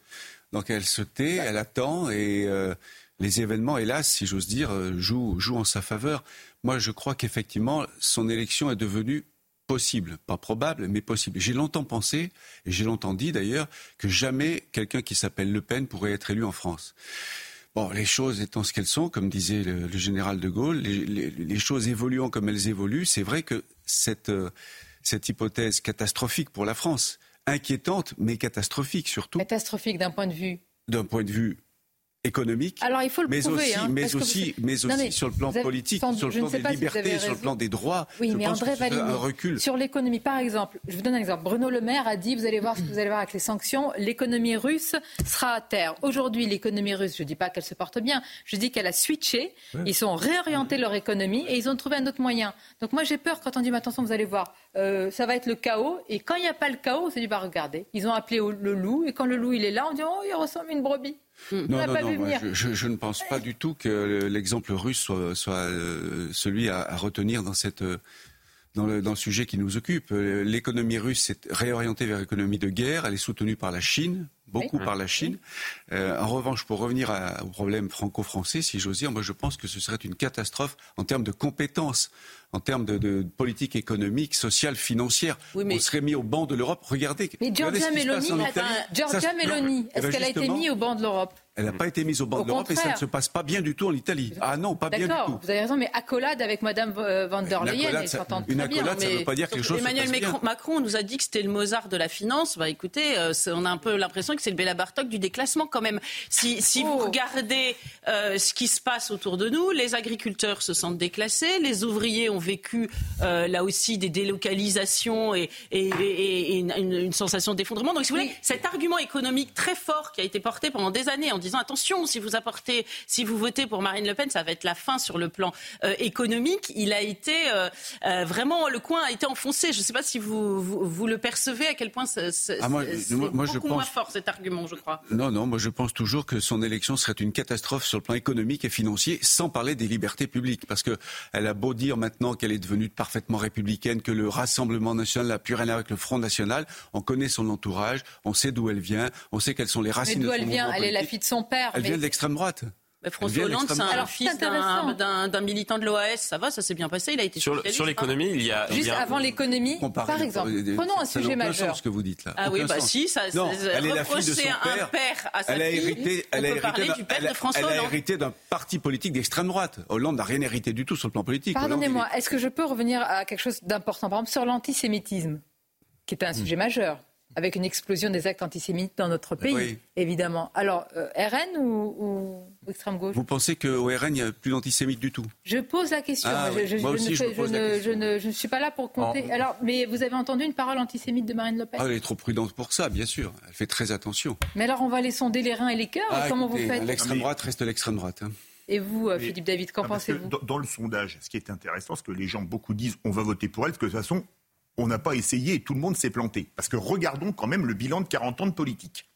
Donc elle se tait, elle attend et euh, les événements, hélas, si j'ose dire, jouent, jouent en sa faveur. Moi, je crois qu'effectivement, son élection est devenue possible, pas probable, mais possible. J'ai longtemps pensé, et j'ai longtemps dit d'ailleurs, que jamais quelqu'un qui s'appelle Le Pen pourrait être élu en France. Bon, les choses étant ce qu'elles sont, comme disait le, général de Gaulle, les, choses évoluant comme elles évoluent, c'est vrai que cette, euh, cette hypothèse catastrophique pour la France, inquiétante, mais catastrophique surtout. Catastrophique d'un point de vue D'un point de vue économique, Alors, il faut le mais prouver, aussi, hein, mais aussi, mais aussi sur le plan politique, sur le plan des libertés, sur le plan des droits. Oui, je mais pense André que un recul. sur l'économie, par exemple, je vous donne un exemple. Bruno Le Maire a dit, vous allez voir ce que vous allez voir avec les sanctions, l'économie russe sera à terre. Aujourd'hui, l'économie russe, je ne dis pas qu'elle se porte bien, je dis qu'elle a switché, ils ont réorienté leur économie et ils ont trouvé un autre moyen. Donc moi j'ai peur quand on dit, mais attention, vous allez voir, euh, ça va être le chaos. Et quand il n'y a pas le chaos, on se dit, bah regardez, ils ont appelé le loup et quand le loup il est là, on dit, oh, il ressemble à une brebis. Non, non, non, je, ne pense pas du tout que l'exemple russe soit, soit euh, celui à, retenir dans cette dans le, dans le, sujet qui nous occupe. L'économie russe s'est réorientée vers l'économie de guerre. Elle est soutenue par la Chine, beaucoup par la Chine. Euh, en revanche, pour revenir à, au problème franco-français, si j'ose dire, moi je pense que ce serait une catastrophe en termes de compétences, en termes de, de politique économique, sociale, financière. On serait mis au banc de l'Europe. Regardez. Mais Giorgia Meloni, Giorgia Meloni, est-ce qu'elle a été mise au banc de l'Europe? Elle n'a pas été mise au banc Au de l'Europe et ça ne se passe pas bien du tout en Italie. Ah non, pas bien du D'accord, tout. vous avez raison, mais accolade avec Madame euh, van der Une Leyen, accolade, elle ça- s'entend une très bien. accolade, ça mais- veut pas dire que quelque chose se Emmanuel bien. Macron, Macron nous a dit que c'était le Mozart de la finance. Bah écoutez, euh, on a un peu l'impression que c'est le Béla Bartok du déclassement quand même. Si, si vous Oh. regardez euh, ce qui se passe autour de nous, les agriculteurs se sentent déclassés, les ouvriers ont vécu euh, là aussi des délocalisations et, et- et- et une, une- une sensation d'effondrement. Donc si vous voulez, cet argument économique très fort qui a été porté pendant des années en disant attention, si vous apportez, si vous votez pour Marine Le Pen, ça va être la fin sur le plan euh, économique. Il a été euh, euh, vraiment le coin a été enfoncé. Je ne sais pas si vous, vous, vous le percevez à quel point c'est Ah, moi, moi- moi, je beaucoup pense- moins fort cet argument, je crois. Non, non, moi je pense toujours que son élection serait une catastrophe sur le plan économique et financier, sans parler des libertés publiques. Parce que elle a beau dire maintenant qu'elle est devenue parfaitement républicaine, que le Rassemblement national n'a plus rien avec le Front national, on connaît son entourage, on sait d'où elle vient, on sait quelles sont les Mais racines d'où de son elle vient mouvement Elle est la politique. fille de son père. Elle mais- vient de l'extrême droite. François Hollande, c'est un fils d'un- militant de l'OAS. Ça va, ça s'est bien passé. Il a été Sur, hein. l'économie, il y a. Juste avant l'économie, par exemple. Prenons un sujet majeur. sens ce que vous dites là. Ah oui, bah sens. si, ça, Non, elle est la fille de son un père. père à sa Elle a fille, hérité, on elle a peut hérité parler d'un- du père elle a- de François elle a Hollande. hérité d'un parti politique d'extrême droite. Hollande n'a rien hérité du tout sur le plan politique. Pardonnez-moi, est-ce que je peux revenir à quelque chose d'important? Par exemple, sur l'antisémitisme, qui est un sujet majeur, avec une explosion des actes antisémites dans notre pays, Oui. évidemment. Alors, euh, RN ou, extrême gauche? Vous pensez qu'au RN, il n'y a plus d'antisémites du tout? Je pose la question. Ah je, ne, suis pas là pour compter. En- Alors, mais vous avez entendu une parole antisémite de Marine Le Pen? Ah, Elle est trop prudente pour ça, bien sûr. Elle fait très attention. Mais alors, on va aller sonder les reins et les cœurs. Ah, Comment écoutez, vous faites? L'extrême droite reste l'extrême droite. hein. Et vous, euh, Mais- Philippe David, qu'en Ah, pensez-vous? dans, dans le sondage, ce qui est intéressant, c'est que les gens, beaucoup disent on va voter pour elle, parce que de toute façon, on n'a pas essayé et tout le monde s'est planté. Parce que regardons quand même le bilan de 40 ans de politique.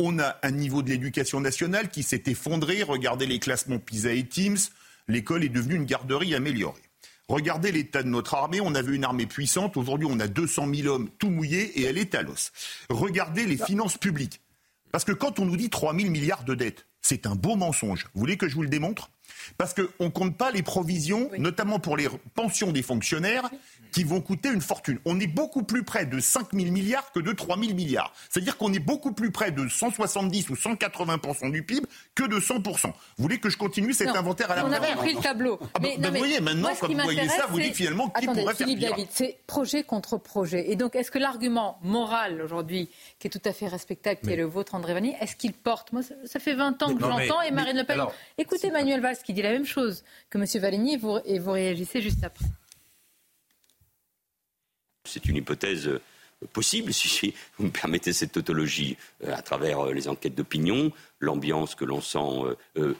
On a un niveau de l'éducation nationale qui s'est effondré. Regardez les classements PISA et Teams. L'école est devenue une garderie améliorée. Regardez l'état de notre armée. On avait une armée puissante. Aujourd'hui, on a 200 000 hommes tout mouillés et elle est à l'os. Regardez les finances publiques. Parce que quand on nous dit 3 000 milliards de dettes, c'est un beau mensonge. Vous voulez que je vous le démontre? Parce qu'on ne compte pas les provisions, notamment pour les pensions des fonctionnaires, qui vont coûter une fortune. On est beaucoup plus près de 5 000 milliards que de 3 000 milliards. C'est-à-dire qu'on est beaucoup plus près de 170 ou 180 du PIB que de 100 Vous voulez que je continue cet Non, inventaire à la On avait repris le tableau. Ah bah, Mais- bah, non, vous mais voyez, maintenant, moi, quand vous voyez ça, vous dites finalement qui Attendez, pourrait faire Philippe. David, c'est projet contre projet. Et donc, est-ce que l'argument moral aujourd'hui, qui est tout à fait respectable, qui est le vôtre, André Vanni, est-ce qu'il porte? Moi, ça, fait 20 ans que je l'entends et mais- Marine Le Pen. alors, Écoutez Manuel Valls qui dit la même chose que M. Valigny et vous, et vous réagissez juste après. C'est une hypothèse euh, possible, si vous me permettez cette tautologie, euh, à travers euh, les enquêtes d'opinion, l'ambiance que l'on sent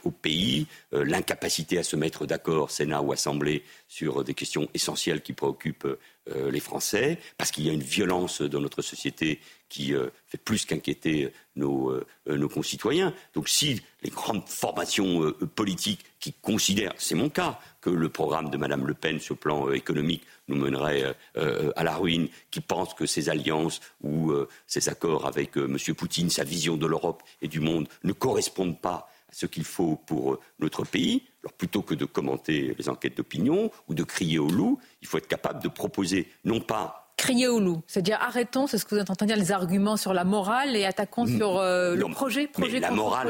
au pays, l'incapacité à se mettre d'accord, Sénat ou Assemblée, sur des questions essentielles qui préoccupent les Français, parce qu'il y a une violence dans notre société qui euh, fait plus qu'inquiéter nos, euh, euh, nos concitoyens. Donc si les grandes formations politiques qui considèrent, c'est mon cas, que le programme de Mme Le Pen sur le plan économique nous mènerait à la ruine, qui pensent que ces alliances ou ces accords avec M. Poutine, sa vision de l'Europe et du monde ne correspondent pas à ce qu'il faut pour notre pays, alors plutôt que de commenter les enquêtes d'opinion ou de crier au loup, il faut être capable de proposer non pas Crier au loup, c'est-à-dire arrêtons, c'est ce que vous êtes en train de dire, les arguments sur la morale et attaquons sur euh, le projet, projet mais la morale,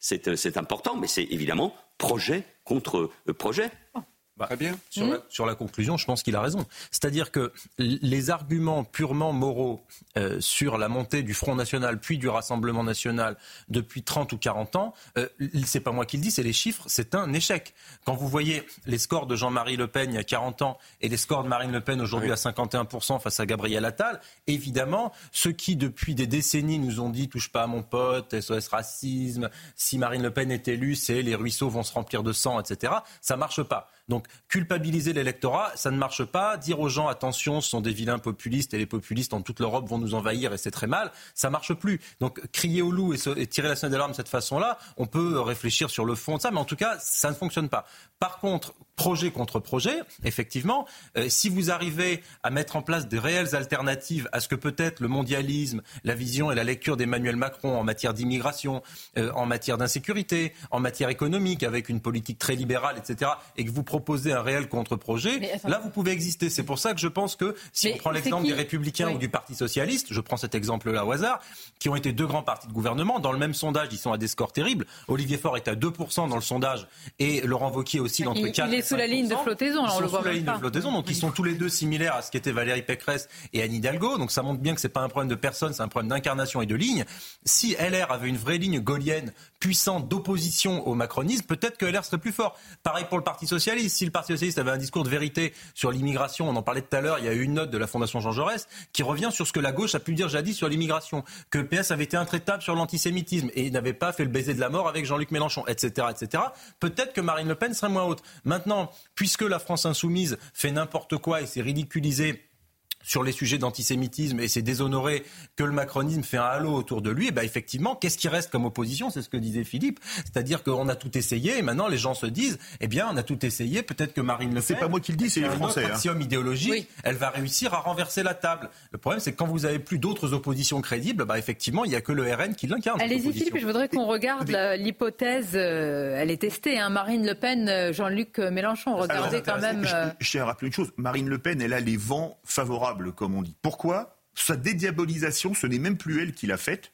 c'est euh, c'est important, mais c'est évidemment projet contre euh, projet. Bah, Très bien. Sur, la, sur la conclusion, je pense qu'il a raison. C'est-à-dire que les arguments purement moraux euh, sur la montée du Front National puis du Rassemblement National depuis 30 ou 40 ans, euh, c'est pas moi qui le dis, c'est les chiffres, c'est un échec. Quand vous voyez les scores de Jean-Marie Le Pen il y a 40 ans et les scores de Marine Le Pen aujourd'hui à 51% face à Gabriel Attal, évidemment, ceux qui depuis des décennies nous ont dit touche pas à mon pote, SOS racisme, si Marine Le Pen est élue, c'est les ruisseaux vont se remplir de sang, etc. Ça marche pas. Donc culpabiliser l'électorat, ça ne marche pas. Dire aux gens attention, ce sont des vilains populistes et les populistes en toute l'Europe vont nous envahir et c'est très mal, ça marche plus. Donc crier au loup et, et tirer la sonnette d'alarme de cette façon-là, on peut réfléchir sur le fond de ça, mais en tout cas, ça ne fonctionne pas. Par contre, projet contre projet, effectivement, euh, si vous arrivez à mettre en place des réelles alternatives à ce que peut être le mondialisme, la vision et la lecture d'Emmanuel Macron en matière d'immigration, euh, en matière d'insécurité, en matière économique, avec une politique très libérale, etc., et que vous proposez un réel contre-projet, là, vous pouvez exister. C'est pour ça que je pense que, si on prend l'exemple des Républicains ou du Parti Socialiste, je prends cet exemple-là au hasard, qui ont été deux grands partis de gouvernement, dans le même sondage, ils sont à des scores terribles. Olivier Faure est à 2% dans le sondage, et Laurent Wauquiez aussi, entre 4 sous la ligne de flottaison. Ils on le voit sous la ligne de flottaison, donc ils sont tous les deux similaires à ce qu'était Valérie Pécresse et Anne Hidalgo. Donc ça montre bien que c'est pas un problème de personne, c'est un problème d'incarnation et de ligne. Si LR avait une vraie ligne gaulienne puissante d'opposition au macronisme, peut-être que LR serait plus fort. Pareil pour le Parti socialiste. Si le Parti socialiste avait un discours de vérité sur l'immigration, on en parlait tout à l'heure, il y a eu une note de la Fondation Jean Jaurès qui revient sur ce que la gauche a pu dire jadis sur l'immigration, que le PS avait été intraitable sur l'antisémitisme et n'avait pas fait le baiser de la mort avec Jean-Luc Mélenchon, etc., etc. Peut-être que Marine Le Pen serait moins haute. Maintenant, puisque la France insoumise fait n'importe quoi et s'est ridiculisée sur les sujets d'antisémitisme et c'est déshonoré que le macronisme fait un halo autour de lui, et ben effectivement, qu'est-ce qui reste comme opposition? C'est ce que disait Philippe. C'est-à-dire qu'on a tout essayé et maintenant les gens se disent, eh bien, on a tout essayé, peut-être que Marine Le Pen. C'est pas moi qui le dis, c'est les Français. Un axiome idéologique, elle va réussir à renverser la table. Le problème, c'est que quand vous avez plus d'autres oppositions crédibles, bah, effectivement, il n'y a que le RN qui l'incarne. Allez-y, Philippe, je voudrais qu'on regarde l'hypothèse, euh, elle est testée, hein, Marine Le Pen, euh, Jean-Luc Mélenchon. Regardez quand même. Je, je tiens à rappeler une chose, Marine Le Pen, elle a les vents favorables comme on dit. Pourquoi? Sa dédiabolisation, ce n'est même plus elle qui l'a faite.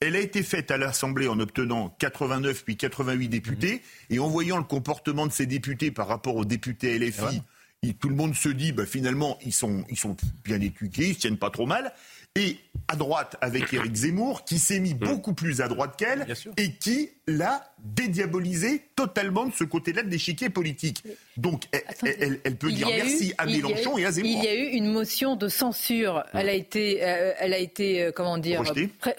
Elle a été faite à l'Assemblée en obtenant 89 puis 88 députés. Et en voyant le comportement de ces députés par rapport aux députés LFI, tout le monde se dit, bah, finalement, ils sont, ils sont bien éduqués, ils ne tiennent pas trop mal et à droite avec Éric Zemmour, qui s'est mis beaucoup plus à droite qu'elle et qui l'a dédiabolisé totalement de ce côté-là de l'échiquier politique. Donc elle, peut dire merci à Mélenchon et à Zemmour. Il y a eu une motion de censure. Elle a été, euh, elle a été euh, comment dire,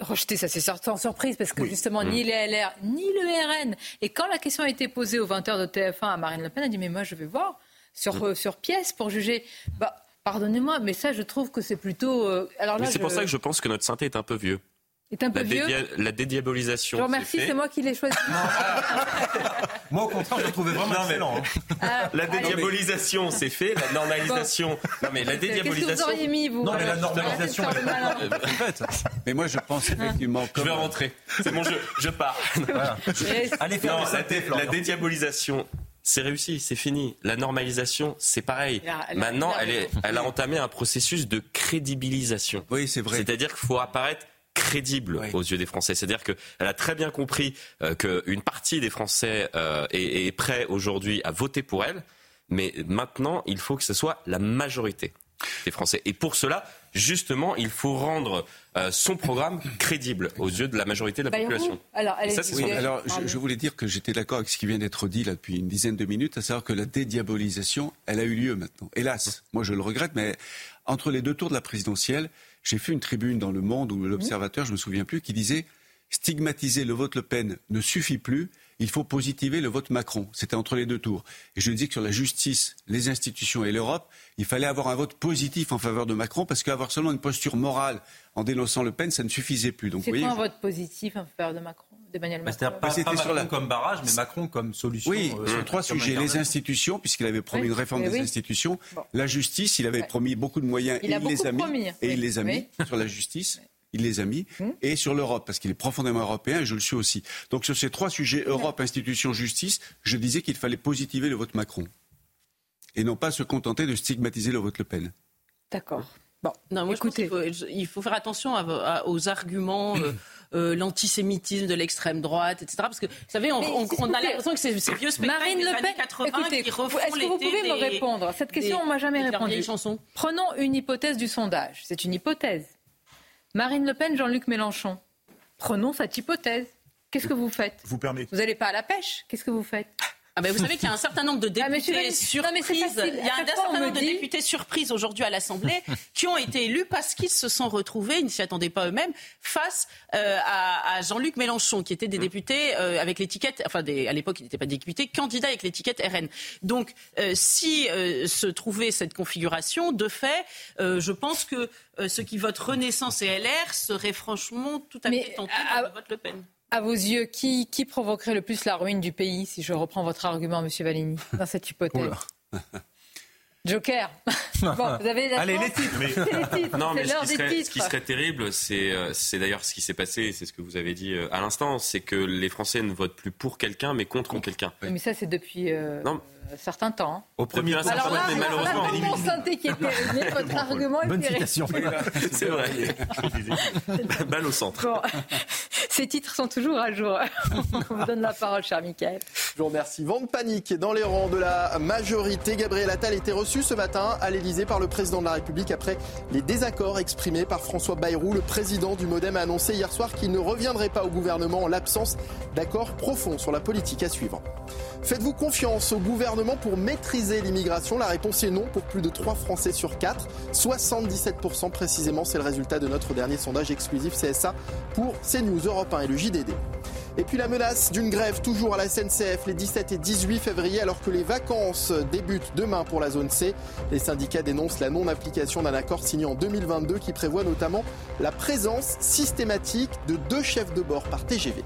rejetée. Ça c'est sans surprise parce que justement ni les LR ni le RN. Et quand la question a été posée aux 20h de TF1 à Marine Le Pen, elle a dit mais moi je vais voir sur, euh, sur pièce pour juger. Bah, Pardonnez-moi, mais ça, je trouve que c'est plutôt. Euh, alors c'est pour ça que je pense que notre synthé est un peu vieux. Est un peu la, vieux. la dédiabolisation. Je vous remercie, c'est moi qui l'ai choisi. moi, au contraire, je le trouvais vraiment excellent. Hein. Ah, la dédiabolisation, c'est fait. La normalisation. Non, mais la dédiabolisation. Qu'est-ce que vous auriez mis, vous Non, mais la normalisation, elle est faite. Mais moi, je pense effectivement. Je vais rentrer. C'est mon jeu. Je pars. Allez faire non, la, la dédiabolisation, c'est réussi, c'est fini. La normalisation, c'est pareil. Maintenant, elle, elle a entamé un processus de crédibilisation. Oui, c'est vrai. C'est-à-dire qu'il faut apparaître crédible aux yeux des Français. C'est-à-dire qu'elle a très bien compris euh, qu'une partie des Français euh, est, est prêt aujourd'hui à voter pour elle, mais maintenant, il faut que ce soit la majorité des Français. Et pour cela, justement, il faut rendre euh, son programme crédible aux yeux de la majorité de la population. Alors, je, voulais dire que j'étais d'accord avec ce qui vient d'être dit là depuis une dizaine de minutes, à savoir que la dédiabolisation, elle a eu lieu maintenant. Hélas, moi je le regrette, mais entre les deux tours de la présidentielle, j'ai fait une tribune dans Le Monde ou l'Observateur, je me souviens plus, qui disait stigmatiser le vote Le Pen ne suffit plus, il faut positiver le vote Macron. C'était entre les deux tours. Et je dis que sur la justice, les institutions et l'Europe, il fallait avoir un vote positif en faveur de Macron parce qu'avoir seulement une posture morale en dénonçant Le Pen, ça ne suffisait plus. C'est quoi un vote positif en faveur de Macron d'Emmanuel Macron. Bah, pas, pas Macron comme barrage, mais Macron comme solution. Oui, euh, sur trois sujets. Les institutions, puisqu'il avait promis une réforme des institutions. La justice, il avait promis beaucoup de moyens et il les a mis. Et il les a mis sur la justice il les a mis, hum. et sur l'Europe, parce qu'il est profondément européen, et je le suis aussi. Donc sur ces trois sujets, Europe, institutions, justice, je disais qu'il fallait positiver le vote Macron, et non pas se contenter de stigmatiser le vote Le Pen. D'accord. Bon, non, moi, écoutez, il faut, faire attention aux arguments. Euh, euh, l'antisémitisme de l'extrême droite, etc. Parce que, vous savez, on, a l'impression que c'est vieux spectacles Marine Le Pen, 80 écoutez, qui est-ce que vous pouvez me répondre? Cette question, on m'a jamais répondu. Prenons une hypothèse du sondage. C'est une hypothèse. Marine Le Pen, Jean-Luc Mélenchon. Prenons cette hypothèse. Qu'est-ce que vous faites? Vous permettez. Vous n'allez pas à la pêche? Qu'est-ce que vous faites? Ah ben vous savez qu'il y a un certain nombre de ah, députés surprises. Il y a un certain nombre de députés surprises aujourd'hui à l'Assemblée qui ont été élus parce qu'ils se sont retrouvés, ils ne s'y attendaient pas eux-mêmes, face euh, à, Jean-Luc Mélenchon, qui était des députés euh, avec l'étiquette, enfin des, à l'époque il n'était pas député, candidat avec l'étiquette RN. Donc euh, si se trouvait cette configuration, de fait, je pense que ceux qui votent Renaissance et LR seraient franchement tout à fait tentés de vote Le Pen. À vos yeux, qui, qui provoquerait le plus la ruine du pays, si je reprends votre argument, Monsieur Valigny, dans cette hypothèse? Joker. bon, vous avez la Allez, les titres. C'est les titres. Non, mais ce qui, serait, titres. ce qui serait terrible, c'est euh, c'est d'ailleurs ce qui s'est passé, c'est ce que vous avez dit euh, à l'instant, c'est que les Français ne votent plus pour quelqu'un, mais contre quelqu'un. Mais ça, c'est depuis euh, Non. Un certain temps. Au premier un certain temps, mais malheureusement, périmé, votre argument est Bonne citation. c'est vrai. Balle au centre. Bon, ces titres sont toujours à jour. On vous donne la parole, cher Michael. Je vous remercie. Vent de panique dans les rangs de la majorité. Gabriel Attal était reçu ce matin à l'Elysée par le président de la République après les désaccords exprimés par François Bayrou. Le président du Modem a annoncé hier soir qu'il ne reviendrait pas au gouvernement en l'absence d'accord profond sur la politique à suivre. Faites-vous confiance au gouvernement pour maîtriser l'immigration La réponse est non pour plus de 3 Français sur 4. 77% précisément, c'est le résultat de notre dernier sondage exclusif CSA pour CNews Europe 1 et le JDD. Et puis la menace d'une grève toujours à la SNCF les 17 et 18 février alors que les vacances débutent demain pour la zone C. Les syndicats dénoncent la non-application d'un accord signé en 2022 qui prévoit notamment la présence systématique de deux chefs de bord par TGV.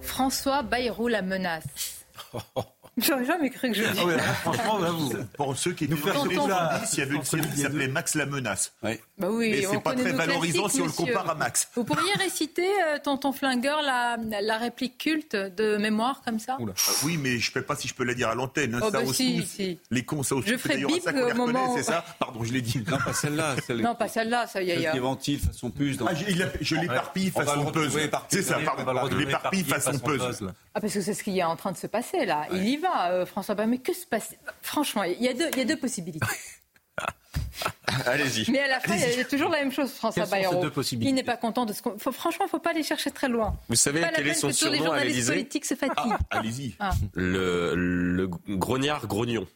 François Bayrou la menace. J'aurais jamais cru que je le Ah ouais, franchement, là, vous. Pour ceux qui ça. années 70, il y avait une série qui s'appelle Max la menace. Bah oui, Mais on c'est pas très valorisant si on le compare à Max. Vous pourriez réciter, euh, tonton Flingueur, la, la réplique culte de mémoire comme ça? Oula. Ah Oui, mais je ne sais pas si je peux la dire à l'antenne. hein. Oh, ça bah au si, si. Les cons, ça au Je ferai bip au moment où- c'est ça? Pardon, je l'ai dit. Non, pas celle-là. Celle, Non, pas celle-là, ça y est. celle ventile façon puce. Dans... Ah, je l'éparpille façon puzzle. C'est ça, pardon. Je l'éparpille façon puzzle. Ah, parce que c'est ce qui est en train de se passer là. Il y va, euh, François Bayrou. Mais que se passe Franchement, il y a deux possibilités. Allez-y. Mais à la fin, il y a toujours la même chose, François Bayrou. deux possibilités Il n'est pas content de ce qu'on. faut- Franchement, il ne faut pas aller chercher très loin. Vous savez Pas la quel est son que tous les surnom à l'Élysée politiques se fatiguent. Allez-y. le, le grognard grognon.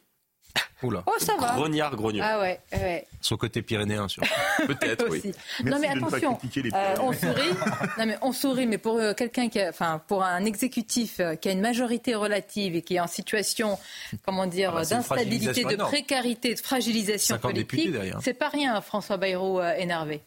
Oula. Oh, ça va. Grognard grognon. Ah ouais, ouais. Son côté pyrénéen, sûr. Peut-être, oui. aussi. Merci non mais attention, euh, on sourit. non mais on sourit, mais pour euh, quelqu'un qui, a, enfin pour un exécutif euh, qui a une majorité relative et qui est en situation, comment dire, Ah bah, d'instabilité, de précarité, de fragilisation 50 députés politique, derrière. c'est pas rien, François Bayrou euh, énervé.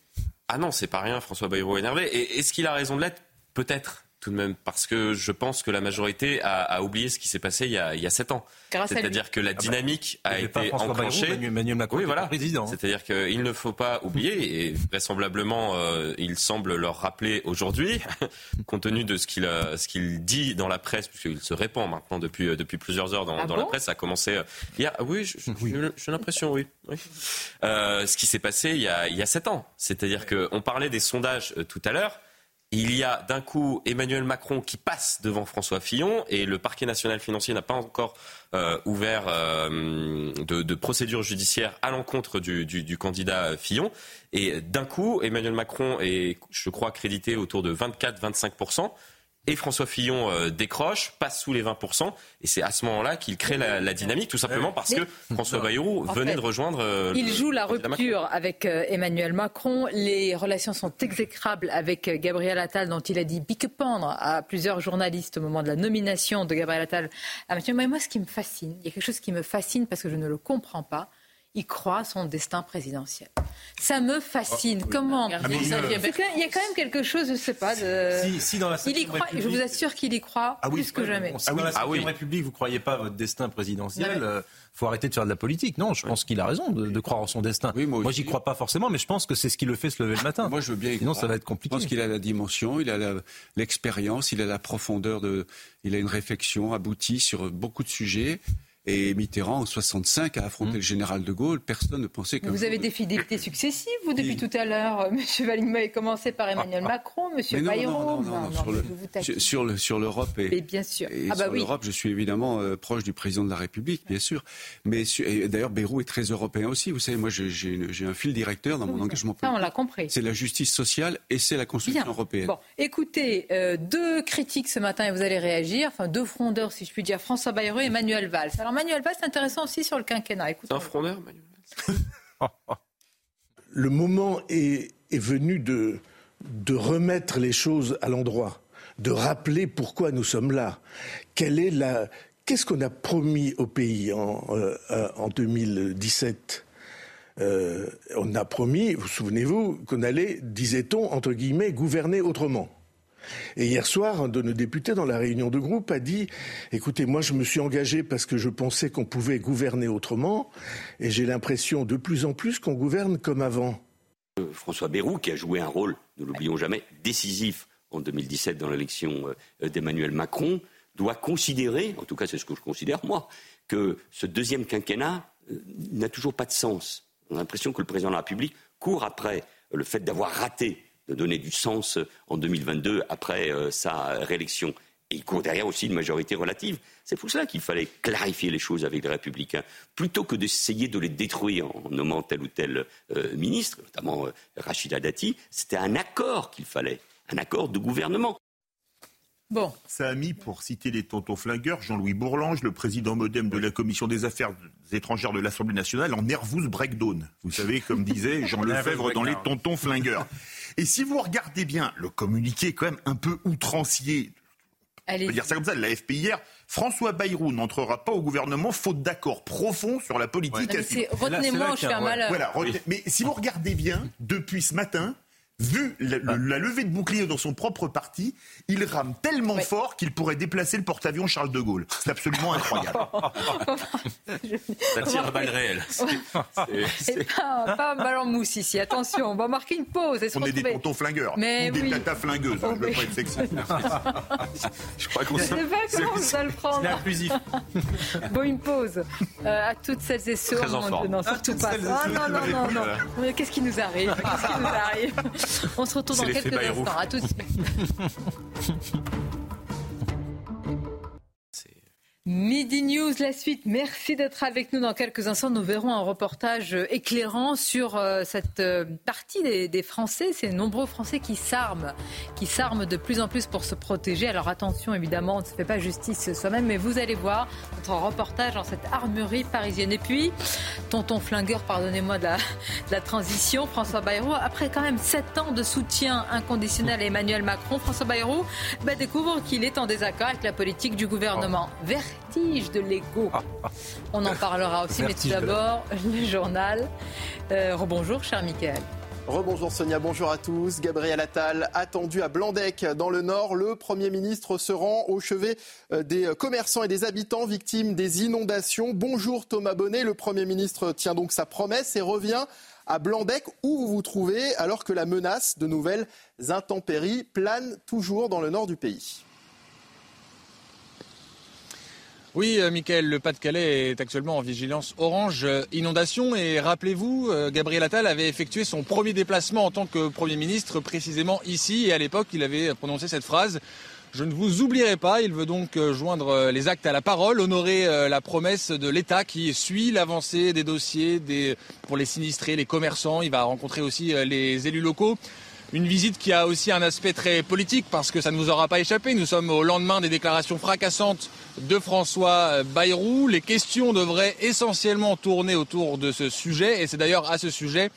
Ah non, c'est pas rien, François Bayrou énervé. Et est-ce qu'il a raison de l'être? Peut-être, tout de même, parce que je pense que la majorité a, a oublié ce qui s'est passé il y a, il y a sept ans. C'est-à-dire que la dynamique Il y a été François Bayrou, enclenchée. Emmanuel- Macron Oui, voilà. président. hein. C'est-à-dire qu'il ne faut pas oublier, et vraisemblablement, euh, il semble leur rappeler aujourd'hui, compte tenu de ce qu'il euh, ce qu'il dit dans la presse, puisqu'il se répand maintenant depuis, euh, depuis plusieurs heures dans, Ah dans bon? la presse, ça a commencé euh, y a, oui, je- je- j'ai l'impression, oui. oui. Euh, ce qui s'est passé il y a, il y a sept ans. C'est-à-dire qu'on parlait des sondages euh, tout à l'heure. Il y a d'un coup Emmanuel Macron qui passe devant François Fillon et le parquet national financier n'a pas encore euh, ouvert euh, de, procédure judiciaire à l'encontre du candidat Fillon. Et d'un coup, Emmanuel Macron est, je crois, crédité autour de 24-25%. Et François Fillon euh, décroche, passe sous les 20%, et c'est à ce moment-là qu'il crée la, la dynamique, tout simplement parce que François Bayrou En venait fait, de rejoindre. euh, Il joue la rupture avec euh, Emmanuel Macron. Les relations sont exécrables avec euh, Gabriel Attal, dont il a dit pique-pendre à plusieurs journalistes au moment de la nomination de Gabriel Attal à Mathieu. Mais moi, ce qui me fascine, il y a quelque chose qui me fascine parce que je ne le comprends pas. Il croit à son destin présidentiel. Ça me fascine. Comment mais, ça, euh, il y Il a quand même quelque chose, je ne sais pas. De... Si, si dans la Il y croit. Je vous assure qu'il y croit Ah oui, plus que jamais. Si Ah dans oui. la Ah Cinquième oui. République, vous croyez pas à votre destin présidentiel, Non, euh, faut arrêter de faire de la politique. Non, je pense qu'il a raison de, de croire en son destin. Oui, moi moi, j'y crois pas forcément, mais je pense que c'est ce qui le fait se lever le matin. Moi, je veux bien y Sinon, croire. ça va être Je compliqué. pense qu'il a la dimension, il a la- l'expérience, il a la profondeur de, il a une réflexion aboutie sur beaucoup de sujets. Et Mitterrand, en 65, a affronté le général de Gaulle. Personne ne pensait que. Vous avez des fidélités successives, vous, depuis tout à l'heure. Monsieur Valigny vous avez commencé par Emmanuel Macron, Monsieur Mais non, Bayrou. non, non, non, non, sur le-. Sur, sur le, sur l'Europe et, Mais bien sûr. et ah bah sur oui. l'Europe, je suis évidemment euh, proche du président de la République, bien sûr. Mais su- et d'ailleurs, Bayrou est très européen aussi. Vous savez, moi, j'ai- j'ai une- j'ai un fil directeur dans mon engagement Ça, on politique. l'a compris. C'est la justice sociale et c'est la construction Bien. européenne. Bon, écoutez, euh, deux critiques ce matin et vous allez réagir. Enfin, deux frondeurs, si je puis dire, François Bayrou et Emmanuel Valls. Alors, Emmanuel Valls, c'est intéressant aussi sur le quinquennat. C'est un frondeur, Manuel le moment est, est venu de, de remettre les choses à l'endroit, de rappeler pourquoi nous sommes là. Quelle est la, qu'est-ce qu'on a promis au pays en, euh, euh, en 2017 euh, on a promis, vous souvenez-vous, qu'on allait, disait-on, entre guillemets, gouverner autrement. Et hier soir, un de nos députés dans la réunion de groupe a dit Écoutez, moi je me suis engagé parce que je pensais qu'on pouvait gouverner autrement, et j'ai l'impression de plus en plus qu'on gouverne comme avant. Euh, François Bayrou, qui a joué un rôle, ne l'oublions jamais, décisif en 2017 dans l'élection euh, d'Emmanuel Macron, doit considérer, en tout cas c'est ce que je considère moi, que ce deuxième quinquennat euh, n'a toujours pas de sens. On a l'impression que le président de la République court après le fait d'avoir raté de donner du sens en 2022 après euh, sa réélection. Et il court derrière aussi une majorité relative. C'est pour cela qu'il fallait clarifier les choses avec les Républicains, plutôt que d'essayer de les détruire en nommant tel ou tel euh, ministre, notamment euh, Rachida Dati. C'était un accord qu'il fallait, un accord de gouvernement. Bon. Ça a mis, pour citer les tontons flingueurs, Jean-Louis Bourlange, le président modem de la Commission des Affaires étrangères de l'Assemblée nationale, en nervous breakdown. Vous savez, comme disait Jean Lefebvre dans les tontons flingueurs. Et si vous regardez bien, le communiqué est quand même un peu outrancier. On peut dire ça comme ça, la FP hier, François Bayrou n'entrera pas au gouvernement faute d'accord profond sur la politique. Retenez-moi, je fais un malheur. Voilà, mais si vous regardez bien, depuis ce matin, vu la, levée de bouclier dans son propre parti, il rame tellement fort qu'il pourrait déplacer le porte-avions Charles de Gaulle. C'est absolument incroyable. Ça tire à balle réelle. C'est pas, pas un ballon mousse ici. Attention, on va marquer une pause. On est des tontons flingueurs. Mais ou des tatas flingueuses. Oh, je veux pas être sexy. je crois qu'on sait pas comment vous allez le prendre. C'est inclusif. bon, une pause. Euh, à toutes celles et ceux. Très en forme. Non, surtout pas. Ah, non, non, non, non. Qu'est-ce qui nous arrive? Qu'est-ce qui nous arrive? On se retrouve dans quelques instants. À tout de suite. Midi News, la suite. Merci d'être avec nous. Dans quelques instants, nous verrons un reportage éclairant sur euh, cette euh, partie des, Français, ces nombreux Français qui s'arment, qui s'arment de plus en plus pour se protéger. Alors attention, évidemment, on ne se fait pas justice soi-même, mais vous allez voir notre reportage dans cette armurerie parisienne. Et puis, tonton flingueur, pardonnez-moi de, la, transition, François Bayrou, après quand même sept ans de soutien inconditionnel à Emmanuel Macron, François Bayrou bah, découvre qu'il est en désaccord avec la politique du gouvernement. Vers vertige de l'ego. On en parlera aussi, mais tout d'abord, le journal. Euh, rebonjour, cher Michael. Rebonjour Sonia, bonjour à tous. Gabriel Attal attendu à Blandec dans le Nord. Le Premier ministre se rend au chevet euh, des commerçants et des habitants victimes des inondations. Bonjour Thomas Bonnet. Le Premier ministre tient donc sa promesse et revient à Blandec où vous vous trouvez alors que la menace de nouvelles intempéries plane toujours dans le nord du pays. Oui, euh, Michael, le Pas-de-Calais est actuellement en vigilance orange euh, inondation. Et rappelez-vous, euh, Gabriel Attal avait effectué son premier déplacement en tant que Premier ministre précisément ici. Et à l'époque, il avait prononcé cette phrase. Je ne vous oublierai pas. Il veut donc joindre les actes à la parole, honorer la promesse de l'État qui suit l'avancée des dossiers pour les sinistrés, les commerçants. Il va rencontrer aussi les élus locaux. Une visite qui a aussi un aspect très politique parce que ça ne vous aura pas échappé. Nous sommes au lendemain des déclarations fracassantes de François Bayrou. Les questions devraient essentiellement tourner autour de ce sujet et c'est d'ailleurs à ce sujet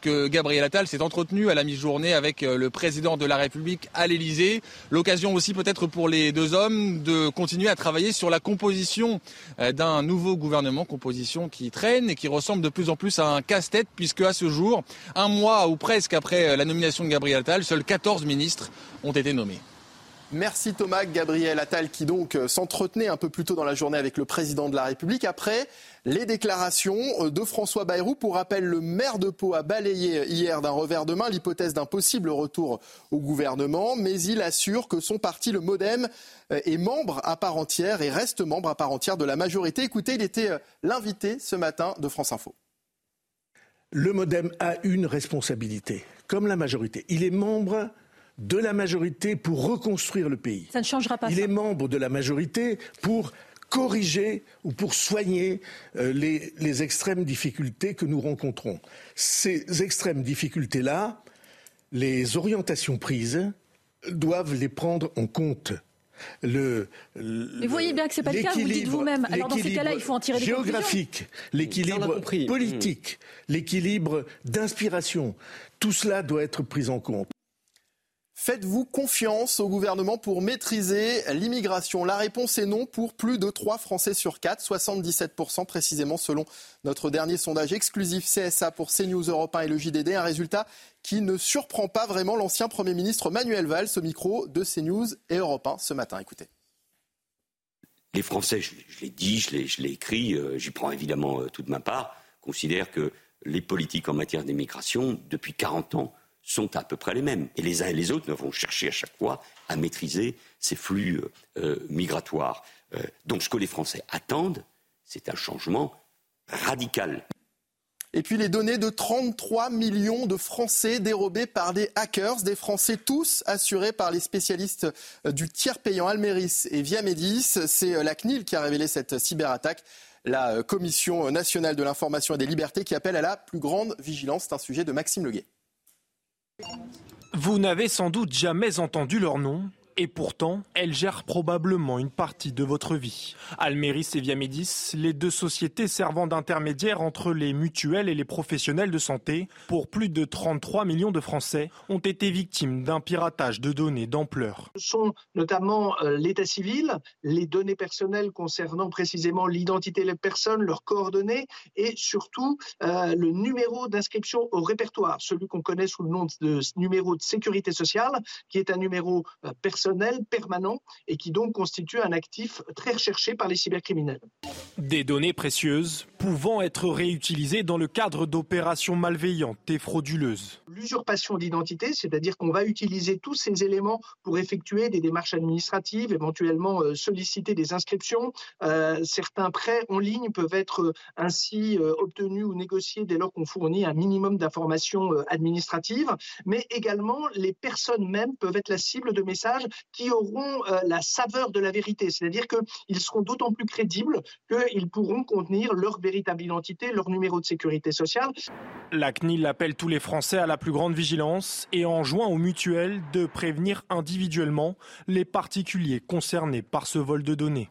que Gabriel Attal s'est entretenu à la mi-journée avec le président de la République à l'Elysée. L'occasion aussi peut-être pour les deux hommes de continuer à travailler sur la composition d'un nouveau gouvernement, composition qui traîne et qui ressemble de plus en plus à un casse-tête puisque à ce jour, un mois ou presque après la nomination de Gabriel Attal, seuls 14 ministres ont été nommés. Merci Thomas. Gabriel Attal qui donc euh, s'entretenait un peu plus tôt dans la journée avec le président de la République après les déclarations euh, de François Bayrou. Pour rappel, le maire de Pau a balayé hier d'un revers de main l'hypothèse d'un possible retour au gouvernement, mais il assure que son parti, le Modem, euh, est membre à part entière et reste membre à part entière de la majorité. Écoutez, il était l'invité ce matin de France Info. Le Modem a une responsabilité comme la majorité. Il est membre de la majorité pour reconstruire le pays. Ça ne changera pas. Il est membre de la majorité pour corriger ou pour soigner euh, les, les, extrêmes difficultés que nous rencontrons. Ces extrêmes difficultés-là, les orientations prises doivent les prendre en compte. Le, Mais vous voyez bien que ce n'est pas le cas, vous le dites vous-même. Alors dans ces cas-là, il faut en tirer des géographique, l'équilibre politique, l'équilibre d'inspiration, tout cela doit être pris en compte. Faites-vous confiance au gouvernement pour maîtriser l'immigration La réponse est non pour plus de 3 Français sur 4, 77% précisément selon notre dernier sondage exclusif CSA pour CNews Europe 1 et le JDD. Un résultat qui ne surprend pas vraiment l'ancien Premier ministre Manuel Valls au micro de CNews et Europe 1 ce matin. Écoutez. Les Français, je, l'ai dit, je l'ai écrit, euh, j'y prends évidemment euh, toute ma part, considèrent que les politiques en matière d'immigration, depuis 40 ans, sont à peu près les mêmes. Et les uns et les autres vont chercher à chaque fois à maîtriser ces flux euh, migratoires. donc ce que les Français attendent, c'est un changement radical. Et puis les données de 33 millions de Français dérobés par des hackers, des Français tous assurés par les spécialistes euh, du tiers payant Almeris et Viamedis. C'est euh, la CNIL qui a révélé cette cyberattaque. La euh, Commission nationale de l'information et des libertés qui appelle à la plus grande vigilance. C'est un sujet de Maxime Leguet. Vous n'avez sans doute jamais entendu leur nom, et pourtant, elle gère probablement une partie de votre vie. Almeris et Viamedis, les deux sociétés servant d'intermédiaires entre les mutuelles et les professionnels de santé, pour plus de 33 millions de Français, ont été victimes d'un piratage de données d'ampleur. Ce sont notamment euh, l'état civil, les données personnelles concernant précisément l'identité des personnes, leurs coordonnées et surtout euh, le numéro d'inscription au répertoire, celui qu'on connaît sous le nom de numéro de sécurité sociale, qui est un numéro euh, permanent et qui donc constitue un actif très recherché par les cybercriminels. Des données précieuses pouvant être réutilisées dans le cadre d'opérations malveillantes et frauduleuses. L'usurpation d'identité, c'est-à-dire qu'on va utiliser tous ces éléments pour effectuer des démarches administratives, éventuellement euh, solliciter des inscriptions. Euh, certains prêts en ligne peuvent être euh, ainsi obtenus ou négociés dès lors qu'on fournit un minimum d'informations administratives, mais également les personnes mêmes peuvent être la cible de messages qui auront la saveur de la vérité, c'est-à-dire qu'ils seront d'autant plus crédibles qu'ils pourront contenir leur véritable identité, leur numéro de sécurité sociale. La CNIL appelle tous les Français à la plus grande vigilance et enjoint aux mutuelles de prévenir individuellement les particuliers concernés par ce vol de données.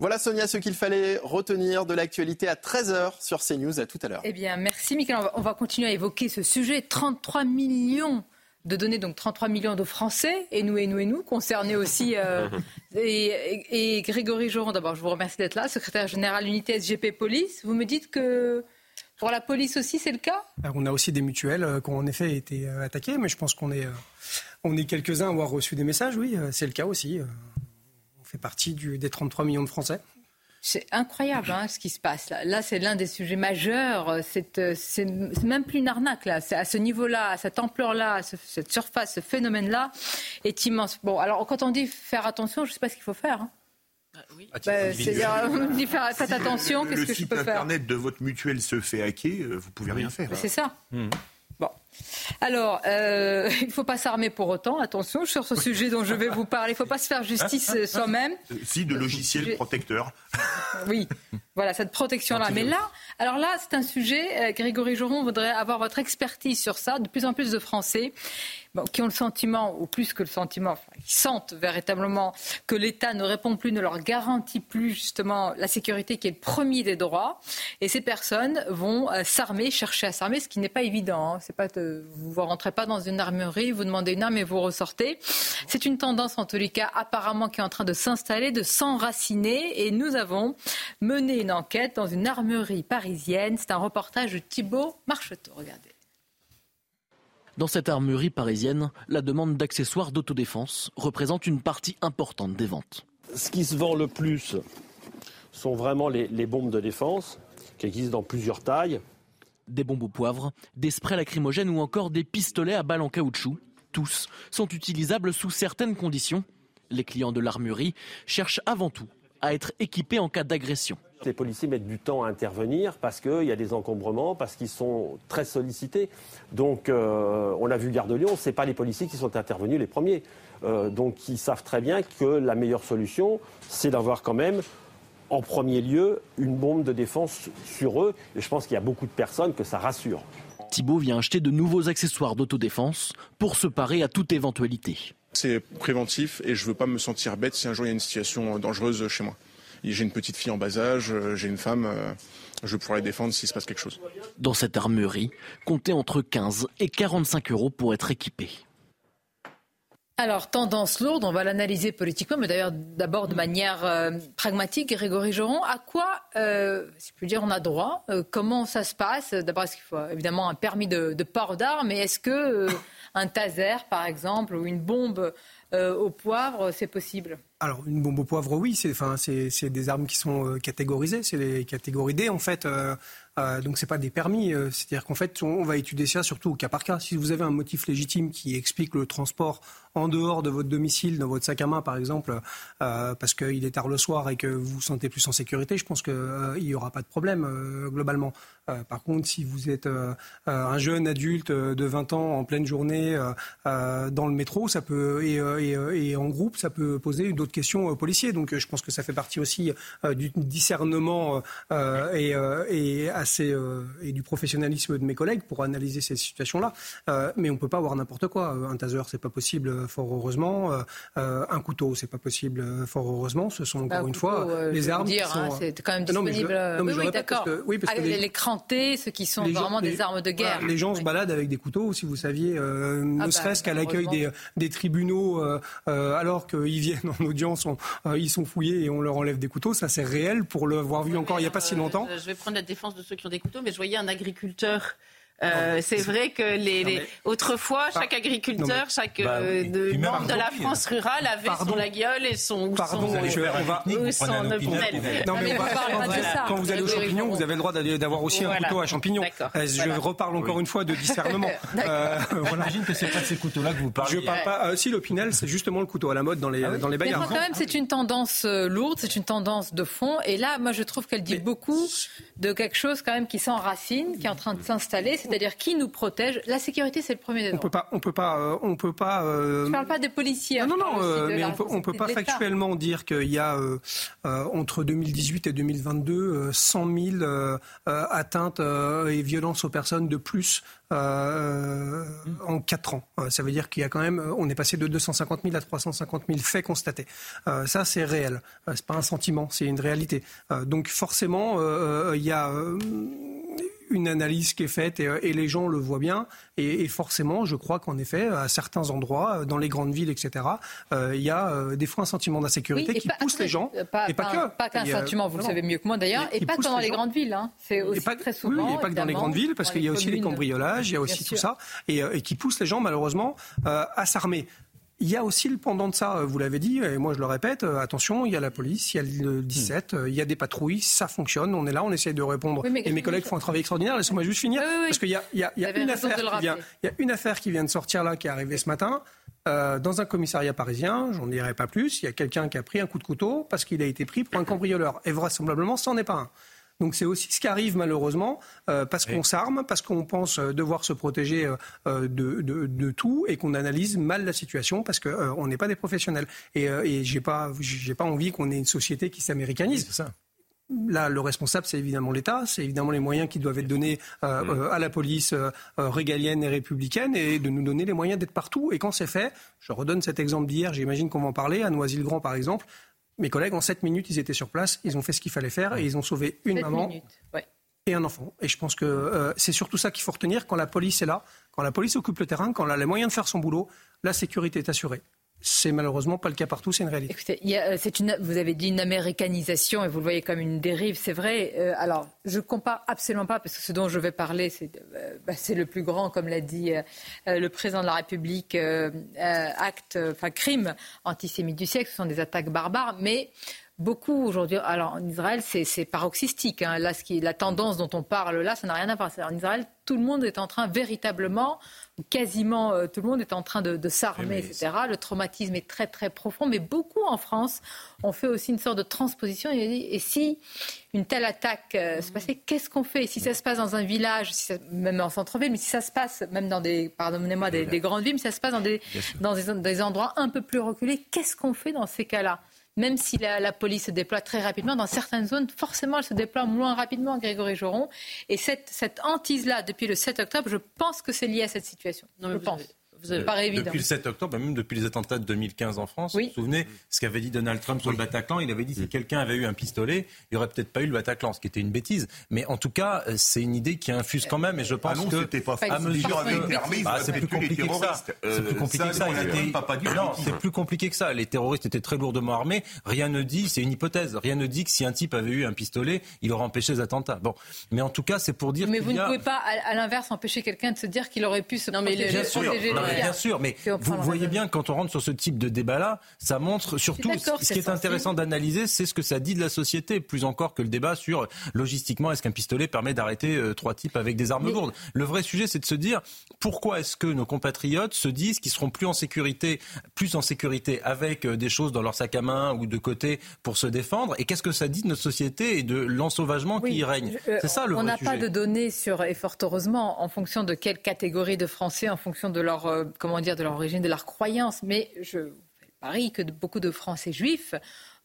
Voilà Sonia ce qu'il fallait retenir de l'actualité à 13h sur CNews. À tout à l'heure. Eh bien, merci Michael. On va, continuer à évoquer ce sujet. 33 millions de donner donc 33 millions de Français, et nous, et nous, et nous, concernés aussi. Euh, et, Grégory Joron, d'abord, je vous remercie d'être là, secrétaire général unité SGP Police. Vous me dites que pour la police aussi, c'est le cas? On a aussi des mutuelles euh, qui ont en effet été euh, attaquées, mais je pense qu'on est, on est quelques-uns à avoir reçu des messages, oui, c'est le cas aussi. On fait partie du, des 33 millions de Français. C'est incroyable hein, ce qui se passe là. Là, c'est l'un des sujets majeurs. C'est, euh, c'est même plus une arnaque là. C'est à ce niveau-là, à cette ampleur-là, cette surface, ce phénomène-là est immense. Bon, alors quand on dit faire attention, je ne sais pas ce qu'il faut faire. Hein. Ah, oui. Ah, bah, c'est-à-dire, on dit faire, faites attention, qu'est-ce que je peux faire? Le site internet de votre mutuelle se fait hacker, euh, vous pouvez rien faire. C'est ça. Mmh. Bon. Alors, euh, il ne faut pas s'armer pour autant. Attention sur ce sujet dont je vais vous parler. Il ne faut pas se faire justice euh, soi-même. Euh, si, de logiciels protecteurs. Oui, voilà, cette protection-là. Mais là, alors là, c'est un sujet, Grégory Joron voudrait avoir votre expertise sur ça. De plus en plus de Français qui ont le sentiment, ou plus que le sentiment, qui sentent véritablement que l'État ne répond plus, ne leur garantit plus justement la sécurité qui est le premier des droits. Et ces personnes vont euh, s'armer, chercher à s'armer, ce qui n'est pas évident. Hein. C'est pas vous ne rentrez pas dans une armurerie, vous demandez une arme et vous ressortez. C'est une tendance, en tous les cas, apparemment qui est en train de s'installer, de s'enraciner. Et nous avons mené une enquête dans une armurerie parisienne. C'est un reportage de Thibault Marcheteau. Regardez. Dans cette armurerie parisienne, la demande d'accessoires d'autodéfense représente une partie importante des ventes. Ce qui se vend le plus sont vraiment les, bombes de défense, qui existent dans plusieurs tailles. Des bombes au poivre, des sprays lacrymogènes ou encore des pistolets à balles en caoutchouc. Tous sont utilisables sous certaines conditions. Les clients de l'armurerie cherchent avant tout à être équipés en cas d'agression. Les policiers mettent du temps à intervenir parce qu'il y a des encombrements, parce qu'ils sont très sollicités. Donc, euh, on l'a vu Gare de Lyon, ce n'est pas les policiers qui sont intervenus les premiers. Euh, donc, ils savent très bien que la meilleure solution, c'est d'avoir quand même, en premier lieu, une bombe de défense sur eux. Et je pense qu'il y a beaucoup de personnes que ça rassure. Thibault vient acheter de nouveaux accessoires d'autodéfense pour se parer à toute éventualité. C'est préventif et je ne veux pas me sentir bête si un jour il y a une situation dangereuse chez moi. j'ai une petite fille en bas âge, j'ai une femme, je pourrais les défendre s'il se passe quelque chose. Dans cette armerie, comptez entre 15 et 45 euros pour être équipé. Alors, tendance lourde, on va l'analyser politiquement, mais d'ailleurs d'abord de manière euh, pragmatique. Grégory Joron, à quoi, euh, si je peux dire, on a droit euh, Comment ça se passe? D'abord, est-ce qu'il faut évidemment un permis de, port d'armes, mais est-ce que un taser, par exemple, ou une bombe au poivre, c'est possible? Alors, une bombe au poivre, oui, c'est, enfin, des armes qui sont catégorisées, c'est les catégories D, en fait. Euh, donc c'est pas des permis. Euh, c'est-à-dire qu'en fait, on, va étudier ça surtout au cas par cas. Si vous avez un motif légitime qui explique le transport en dehors de votre domicile, dans votre sac à main par exemple, euh, parce qu'il est tard le soir et que vous vous sentez plus en sécurité, je pense qu'il n'y aura pas de problème globalement. par contre, si vous êtes un jeune adulte de 20 ans en pleine journée dans le métro, ça peut et, en groupe, ça peut poser d'autres questions aux policiers. Donc je pense que ça fait partie aussi du discernement et, euh, et du professionnalisme de mes collègues pour analyser ces situations-là. Euh, mais on ne peut pas avoir n'importe quoi. Un taser, c'est pas possible, euh, fort heureusement. un couteau, c'est pas possible, fort heureusement. Ce sont encore bah, une fois les armes. Dire, qui sont... hein, c'est quand même disponible. oui, d'accord. Oui, parce que les, les crantés, ceux qui sont vraiment des armes de guerre. les gens se baladent avec des couteaux, si vous saviez, ne ah bah, serait-ce qu'à l'accueil des, des, tribunaux, alors qu'ils viennent en audience, ils sont fouillés et on leur enlève des couteaux. Ça, c'est réel pour l'avoir vu encore il n'y a pas si longtemps. Je vais prendre la défense de ceux qui ont des couteaux, mais je voyais un agriculteur euh, c'est vrai que les, autrefois, chaque agriculteur, chaque bah, euh, membre de la France rurale avait son la gueule et son pardon, son, je, on va, son Non mais quand vous allez aux champignons, vous avez le droit d'avoir aussi un couteau à champignons. Euh, je reparle encore une fois de discernement. J'imagine que c'est pas de ces couteaux-là que vous parlez. Je parle pas. Si l'opinel, c'est justement le couteau à la mode dans les ah dans les bagarres. Mais quand même, c'est une tendance lourde, c'est une tendance de fond. Et là, moi, je trouve qu'elle dit beaucoup de quelque chose quand même qui s'enracine, qui est en train de s'installer c'est-à-dire qui nous protège. La sécurité, c'est le premier des On peut pas, on peut pas, euh, on peut pas. Euh... Je parle pas des policiers. Non, non, non. Euh, mais on peut, on peut pas factuellement dire qu'il y a entre 2018 et 2022 100 000 atteintes et violences aux personnes de plus en 4 ans. ça veut dire qu'il y a quand même, on est passé de 250 000 à 350 000 faits constatés. ça, c'est réel. c'est pas un sentiment, c'est une réalité. donc forcément, il y a une analyse qui est faite et, et, les gens le voient bien. Et, et forcément, je crois qu'en effet, à certains endroits, dans les grandes villes, etc., euh, il y a euh, des fois un sentiment d'insécurité qui pousse les gens. Pas, et pas, que. Pas qu'un sentiment, vous le savez mieux que moi d'ailleurs, et, pas que dans les, grandes villes. Hein. C'est aussi pas, très souvent. Oui, et pas que dans les grandes villes, parce qu'il y a aussi les cambriolages, il y a aussi tout ça, et, euh, qui pousse les gens malheureusement euh, à s'armer. Il y a aussi le pendant de ça, vous l'avez dit, et moi je le répète, euh, attention, il y a la police, il y a le 17, euh, il y a des patrouilles, ça fonctionne, on est là, on essaie de répondre. et mes collègues font un travail extraordinaire, laissez-moi juste finir, parce qu'il y a, y y a une affaire qui vient, il y a une affaire qui vient de sortir là, qui est arrivée ce matin, euh, dans un commissariat parisien, j'en dirai pas plus, il y a quelqu'un qui a pris un coup de couteau parce qu'il a été pris pour un cambrioleur. Et vraisemblablement, c'en est pas un. Donc c'est aussi ce qui arrive malheureusement euh, parce qu'on s'arme, parce qu'on pense euh, devoir se protéger euh, de, tout et qu'on analyse mal la situation parce qu'on n'est pas des professionnels. Et, et j'ai pas, j'ai pas envie qu'on ait une société qui s'américanise. ça. Là, le responsable, c'est évidemment l'État, c'est évidemment les moyens qui doivent être donnés à la police régalienne et républicaine et de nous donner les moyens d'être partout. Et quand c'est fait, je redonne cet exemple d'hier, j'imagine qu'on va en parler, à Noisy-le-Grand par exemple, mes collègues, en 7 minutes, ils étaient sur place, ils ont fait ce qu'il fallait faire et ils ont sauvé une maman et un enfant. Et je pense que euh, c'est surtout ça qu'il faut retenir quand la police est là, quand la police occupe le terrain, quand elle a les moyens de faire son boulot, la sécurité est assurée. C'est malheureusement pas le cas partout, c'est une réalité. Écoutez, euh, une, vous avez dit une américanisation et vous le voyez comme une dérive, c'est vrai. Euh, alors, je compare absolument pas parce que ce dont je vais parler, c'est euh, bah, le plus grand, comme l'a dit le président de la République, acte, enfin crime antisémite du siècle. Ce sont des attaques barbares, mais beaucoup aujourd'hui. Alors en Israël, c'est paroxystique. Hein. Là, ce qui, la tendance dont on parle là, ça n'a rien à voir. En Israël, tout le monde est en train véritablement, quasiment euh, tout le monde est en train de, s'armer, etc. Le traumatisme est très très profond, mais beaucoup en France ont fait aussi une sorte de transposition. Et, si une telle attaque euh, se passait, qu'est-ce qu'on fait? Si ça se passe dans un village, même en centre-ville, mais si ça se passe même dans des, pardonnez-moi, des, grandes villes, mais si ça se passe dans des, dans des endroits un peu plus reculés, qu'est-ce qu'on fait dans ces cas-là? Même si la, police se déploie très rapidement, dans certaines zones, forcément, elle se déploie moins rapidement, Grégory Joron. Et cette, cette hantise-là, depuis le 7 octobre, je pense que c'est lié à cette situation. je pense. Évident. Depuis le 7 octobre, même depuis les attentats de 2015 en France, vous vous souvenez ce qu'avait dit Donald Trump sur le Bataclan? Il avait dit si quelqu'un avait eu un pistolet, il n'y aurait peut-être pas eu le Bataclan, ce qui était une bêtise. Mais en tout cas, euh, c'est une idée qui infuse quand même, et je pense ah non, que c'était pas à mesure avait permis, bah, c'est plus compliqué que ça. C'est plus compliqué que ça. Non, c'est plus compliqué que ça. Les terroristes étaient très lourdement armés. Rien ne dit, c'est une hypothèse. Rien ne dit que si un type avait eu un pistolet, il aurait empêché les attentats. Bon, mais en tout cas, c'est pour dire. Mais vous ne pouvez pas, à l'inverse, empêcher quelqu'un de se dire qu'il aurait pu se non, mais protéger. Bien sûr, bien sûr, mais vous voyez bien quand on rentre sur ce type de débat-là, ça montre surtout ce qui est intéressant d'analyser, c'est ce que ça dit de la société, plus encore que le débat sur logistiquement est-ce qu'un pistolet permet d'arrêter euh, trois types avec des armes lourdes? Le vrai sujet, c'est de se dire pourquoi est-ce que nos compatriotes se disent qu'ils seront plus en sécurité, plus en sécurité avec euh, des choses dans leur sac à main ou de côté pour se défendre, et qu'est-ce que ça dit de notre société et de l'ensauvagement qui y règne? Euh, c'est ça le On n'a pas de données sur, et fort heureusement, en fonction de quelle catégorie de Français, en fonction de leur, comment dire, de leur origine, de leur croyance. Mais je parie que beaucoup de Français juifs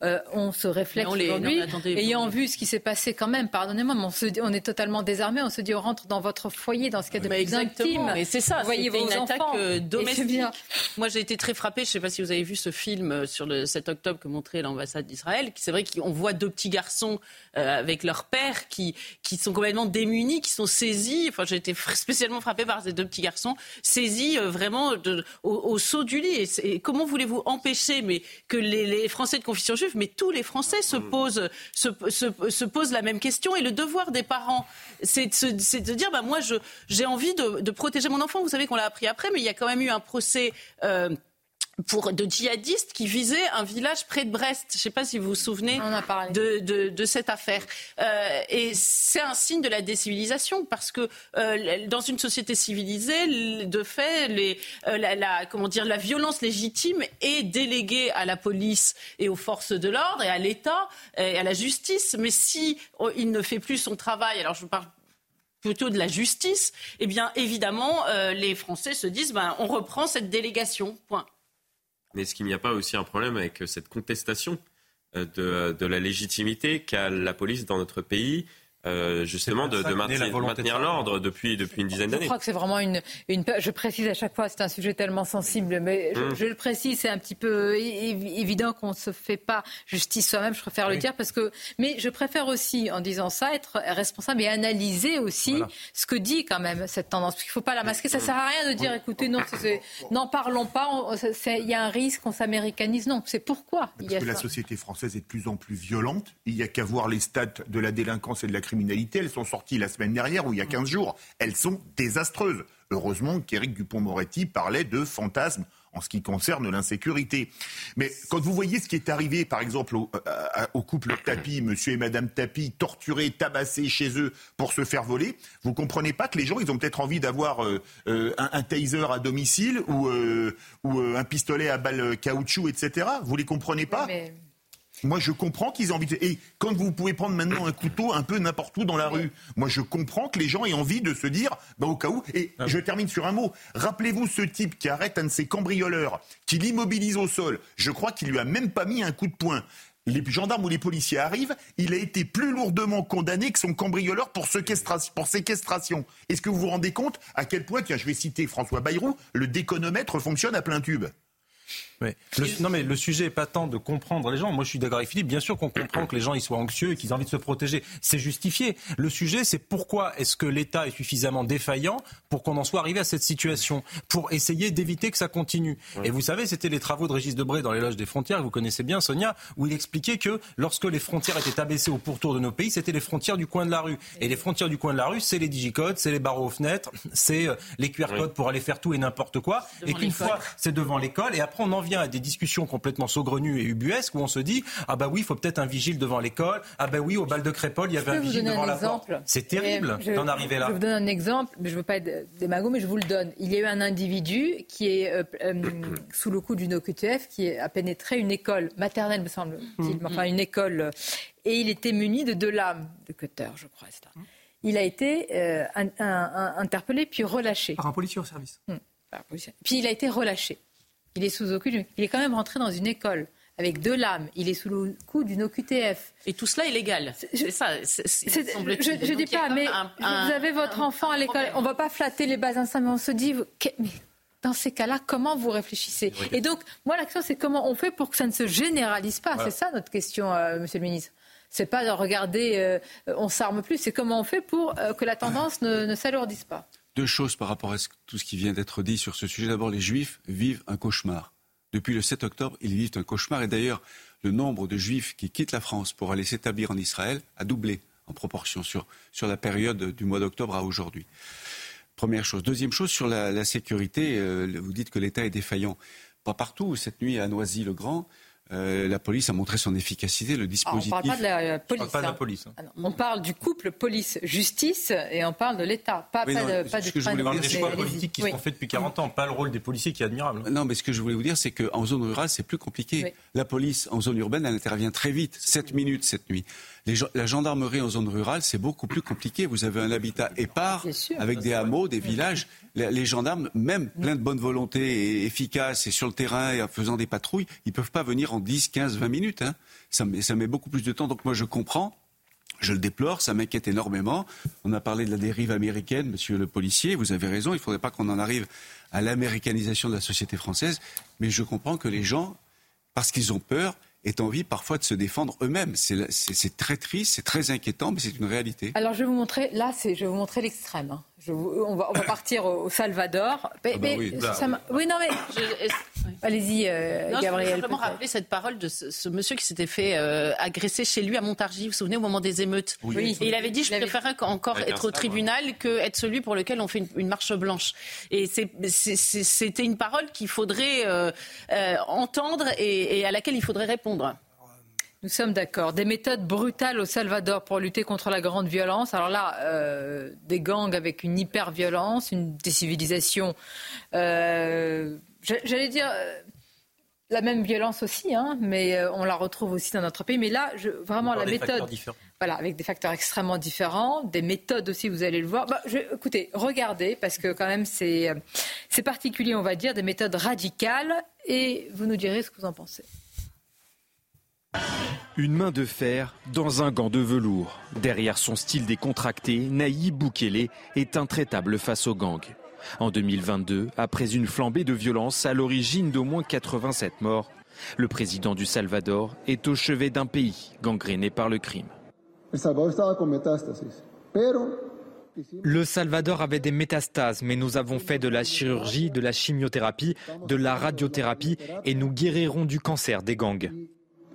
euh, on se réflexe aujourd'hui. Ayant vu ce qui s'est passé quand même, pardonnez-moi, mais on, se on, est totalement désarmé. On se dit, on rentre dans votre foyer, dans ce cas de plus intime. Mais c'est ça, voyez une attaque euh, domestique. Moi, j'ai été très frappée. Je ne sais pas si vous avez vu ce film euh, sur le 7 octobre que montrait l'ambassade d'Israël. C'est vrai qu'on voit deux petits garçons avec leur père qui, qui sont complètement démunis, qui sont saisis. Enfin, j'ai été spécialement frappée par ces deux petits garçons saisis vraiment au, saut du lit. Et, comment voulez-vous empêcher mais que les, les Français de confession juive mais tous les Français se mm. posent, se, posent la même question. Et le devoir des parents, c'est de, dire, bah, moi, j'ai envie de, protéger mon enfant. Vous savez qu'on l'a appris après, mais il y a quand même eu un procès. Euh, pour de djihadistes qui visaient un village près de Brest. Je ne sais pas si vous vous souvenez de, de, cette affaire. Euh, et c'est un signe de la décivilisation parce que euh, dans une société civilisée, de fait, les, euh, la, comment dire, la violence légitime est déléguée à la police et aux forces de l'ordre et à l'État et à la justice. Mais si il ne fait plus son travail, alors je parle plutôt de la justice, eh bien évidemment, les Français se disent ben, on reprend cette délégation. Point. Mais est-ce qu'il n'y a pas aussi un problème avec cette contestation euh, de, de la légitimité qu'a la police dans notre pays euh, justement de, de maintenir, l'ordre depuis, depuis une dizaine d'années. Je crois que c'est vraiment une, une... Je précise à chaque fois, c'est un sujet tellement sensible, mais je, hum. le précise, c'est un petit peu évident qu'on ne se fait pas justice soi-même, je préfère le dire, parce que... Mais je préfère aussi, en disant ça, être responsable et analyser aussi ce que dit quand même cette tendance. Parce qu'il ne faut pas la masquer, ça ne sert à rien de dire, écoutez, non, n'en parlons pas, il y a un risque, on s'américanise. Non, c'est pourquoi Parce que la société française est de plus en plus violente. Il n'y a qu'à voir les stats de la délinquance et de la criminalité elles sont sorties la semaine dernière ou il y a 15 jours. Elles sont désastreuses. Heureusement qu'Éric Dupont-Moretti parlait de fantasmes en ce qui concerne l'insécurité. Mais quand vous voyez ce qui est arrivé, par exemple, au, euh, couple Tapi, monsieur et madame Tapi, torturés, tabassés chez eux pour se faire voler, vous comprenez pas que les gens, ils ont peut-être envie d'avoir euh, euh, un, taser à domicile ou, ou un pistolet à balles caoutchouc, etc. Vous les comprenez pas moi, je comprends qu'ils aient envie de... Et quand vous pouvez prendre maintenant un couteau un peu n'importe où dans la rue, moi, je comprends que les gens aient envie de se dire, bah, au cas où... Et ah je termine sur un mot. Rappelez-vous ce type qui arrête un de ses cambrioleurs, qui l'immobilise au sol. Je crois qu'il lui a même pas mis un coup de poing les gendarmes ou les policiers arrivent, il a été plus lourdement condamné que son cambrioleur pour séquestration. Pour séquestration. Est-ce que vous vous rendez compte à quel point, tiens, je vais citer François Bayrou, le déconomètre fonctionne à plein tube? Non, mais le sujet n'est pas tant de comprendre les gens. Moi, je suis d'accord avec Philippe. Bien sûr qu'on comprend que les gens ils soient anxieux et qu'ils aient envie de se protéger. C'est justifié. Le sujet, c'est pourquoi est-ce que l'État est suffisamment défaillant pour qu'on en soit arrivé à cette situation, pour essayer d'éviter que ça continue. Et vous savez, c'était les travaux de Régis Debray dans l'éloge des frontières, vous connaissez bien, Sonia, où il expliquait que lorsque les frontières étaient abaissées au pourtour de nos pays, c'était les frontières du coin de la rue. Et les frontières du coin de la rue, c'est les digicodes, c'est les barreaux aux fenêtres, c'est euh, les QR codes pour aller faire tout et n'importe quoi. et qu'une fois, c'est devant l'école. Et après, on en vient à des discussions complètement saugrenues et ubuesques où on se dit ah bah oui, il faut peut-être un vigile devant l'école. Ah bah oui, au bal de Crépole, il y avait un vigile devant la porte. C'est terrible d'en arriver là. Je vous donne un exemple, mais je ne veux pas être démago, mais je vous le donne. Il y a eu un individu qui est euh, euh, sous le coup d'une OQTF qui a pénétré une école maternelle, me semble-t-il, enfin une école, et il était muni de deux lames de cutter, je crois, etc. Il a été euh, interpellé puis relâché. Par un policier au service. Puis il a été relâché. Il est sous aucune. Il est quand même rentré dans une école avec deux lames. Il est sous le coup d'une OQTF. Et tout cela est légal. C'est ça. je ne dis pas, mais vous avez votre enfant à l'école. On ne va pas flatter les bases instincts, mais on se dit, mais dans ces cas-là, comment vous réfléchissez Et donc, moi, la question, c'est comment on fait pour que ça ne se généralise pas C'est ça notre question, euh, Monsieur le Ministre. C'est pas de regarder, euh, on s'arme plus, c'est comment on fait pour euh, que la tendance ne, ne s'alourdisse pas. Deux choses par rapport à tout ce qui vient d'être dit sur ce sujet. D'abord, les Juifs vivent un cauchemar. Depuis le 7 octobre, ils vivent un cauchemar. Et d'ailleurs, le nombre de Juifs qui quittent la France pour aller s'établir en Israël a doublé en proportion sur, la période du mois d'octobre à aujourd'hui. Première chose. Deuxième chose, sur la, sécurité, euh, vous dites que l'État est défaillant. Pas partout. Cette nuit à Noisy-le-Grand, euh, la police a montré son efficacité, le dispositif. Ah, on ne parle pas de la police. On parle, pas de la police hein. ah on parle du couple police-justice et on parle de l'État, pas, pas, de, pas du que je voulais des choix politiques qui sont faits depuis 40 ans, pas le rôle des policiers qui est admirable. Non, mais ce que je voulais vous dire, c'est qu'en zone rurale, c'est plus compliqué. La police en zone urbaine, elle intervient très vite, 7 minutes cette nuit la gendarmerie en zone rurale, c'est beaucoup plus compliqué. Vous avez un habitat épars, avec des hameaux, des villages. Les, gendarmes, même plein de bonne volonté et efficaces et sur le terrain et en faisant des patrouilles, ils ne peuvent pas venir en 10, 15, 20 minutes. Hein. Ça, met beaucoup plus de temps. Donc moi, je comprends. Je le déplore, ça m'inquiète énormément. On a parlé de la dérive américaine, monsieur le policier, vous avez raison, il ne faudrait pas qu'on en arrive à l'américanisation de la société française, mais je comprends que les gens, parce qu'ils ont peur, aient envie parfois de se défendre eux-mêmes. C'est très triste, c'est très inquiétant, mais c'est une réalité. Alors je vais vous montrer, là, je vais vous montrer l'extrême. Hein. On, va, partir au, Salvador. Ah bah oui, oui, non mais allez-y, euh, Gabriel. Je simplement rappeler cette parole de ce, monsieur qui s'était fait euh, agresser chez lui à Montargis. Vous vous souvenez au moment des émeutes? Oui. Et il avait dit je préférerais encore être au tribunal que être celui pour lequel on fait une, marche blanche. Et c'était une parole qu'il faudrait euh, entendre et à laquelle il faudrait répondre. Nous sommes d'accord. Des méthodes brutales au Salvador pour lutter contre la grande violence. Alors là, euh, des gangs avec une hyper-violence, une décivilisation. Euh, j'allais dire euh, la même violence aussi, hein, mais on la retrouve aussi dans notre pays. Mais là, je, vraiment la méthode. Voilà, avec des facteurs extrêmement différents, des méthodes aussi, vous allez le voir. Bah, écoutez, regardez, parce que quand même c'est particulier, on va dire, des méthodes radicales, et vous nous direz ce que vous en pensez. Une main de fer dans un gant de velours. Derrière son style décontracté, Naïb Boukele est intraitable face aux gangs. En 2022, après une flambée de violence à l'origine d'au moins 87 morts, le président du Salvador est au chevet d'un pays gangréné par le crime. Le Salvador avait des métastases, mais nous avons fait de la chirurgie, de la chimiothérapie, de la radiothérapie et nous guérirons du cancer des gangs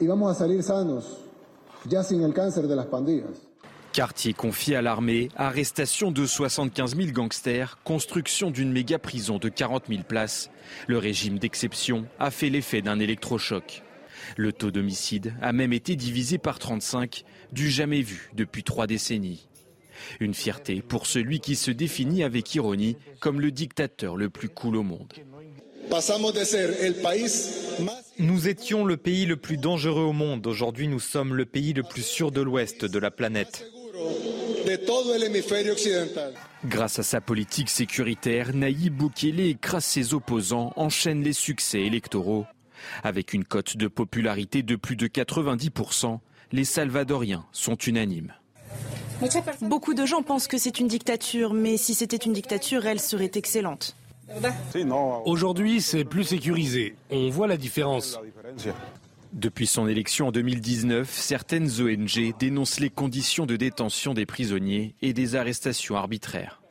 y vamos a salir sanos, ya sin el de las pandillas. Quartier confié à l'armée, arrestation de 75 000 gangsters, construction d'une méga prison de 40 000 places. Le régime d'exception a fait l'effet d'un électrochoc. Le taux d'homicide a même été divisé par 35, du jamais vu depuis trois décennies. Une fierté pour celui qui se définit avec ironie comme le dictateur le plus cool au monde. Nous étions le pays le plus dangereux au monde. Aujourd'hui, nous sommes le pays le plus sûr de l'Ouest de la planète. Grâce à sa politique sécuritaire, Naïb Boukele écrase ses opposants, enchaîne les succès électoraux. Avec une cote de popularité de plus de 90%, les Salvadoriens sont unanimes. Beaucoup de gens pensent que c'est une dictature, mais si c'était une dictature, elle serait excellente. Aujourd'hui, c'est plus sécurisé. On voit la différence. Depuis son élection en 2019, certaines ONG dénoncent les conditions de détention des prisonniers et des arrestations arbitraires.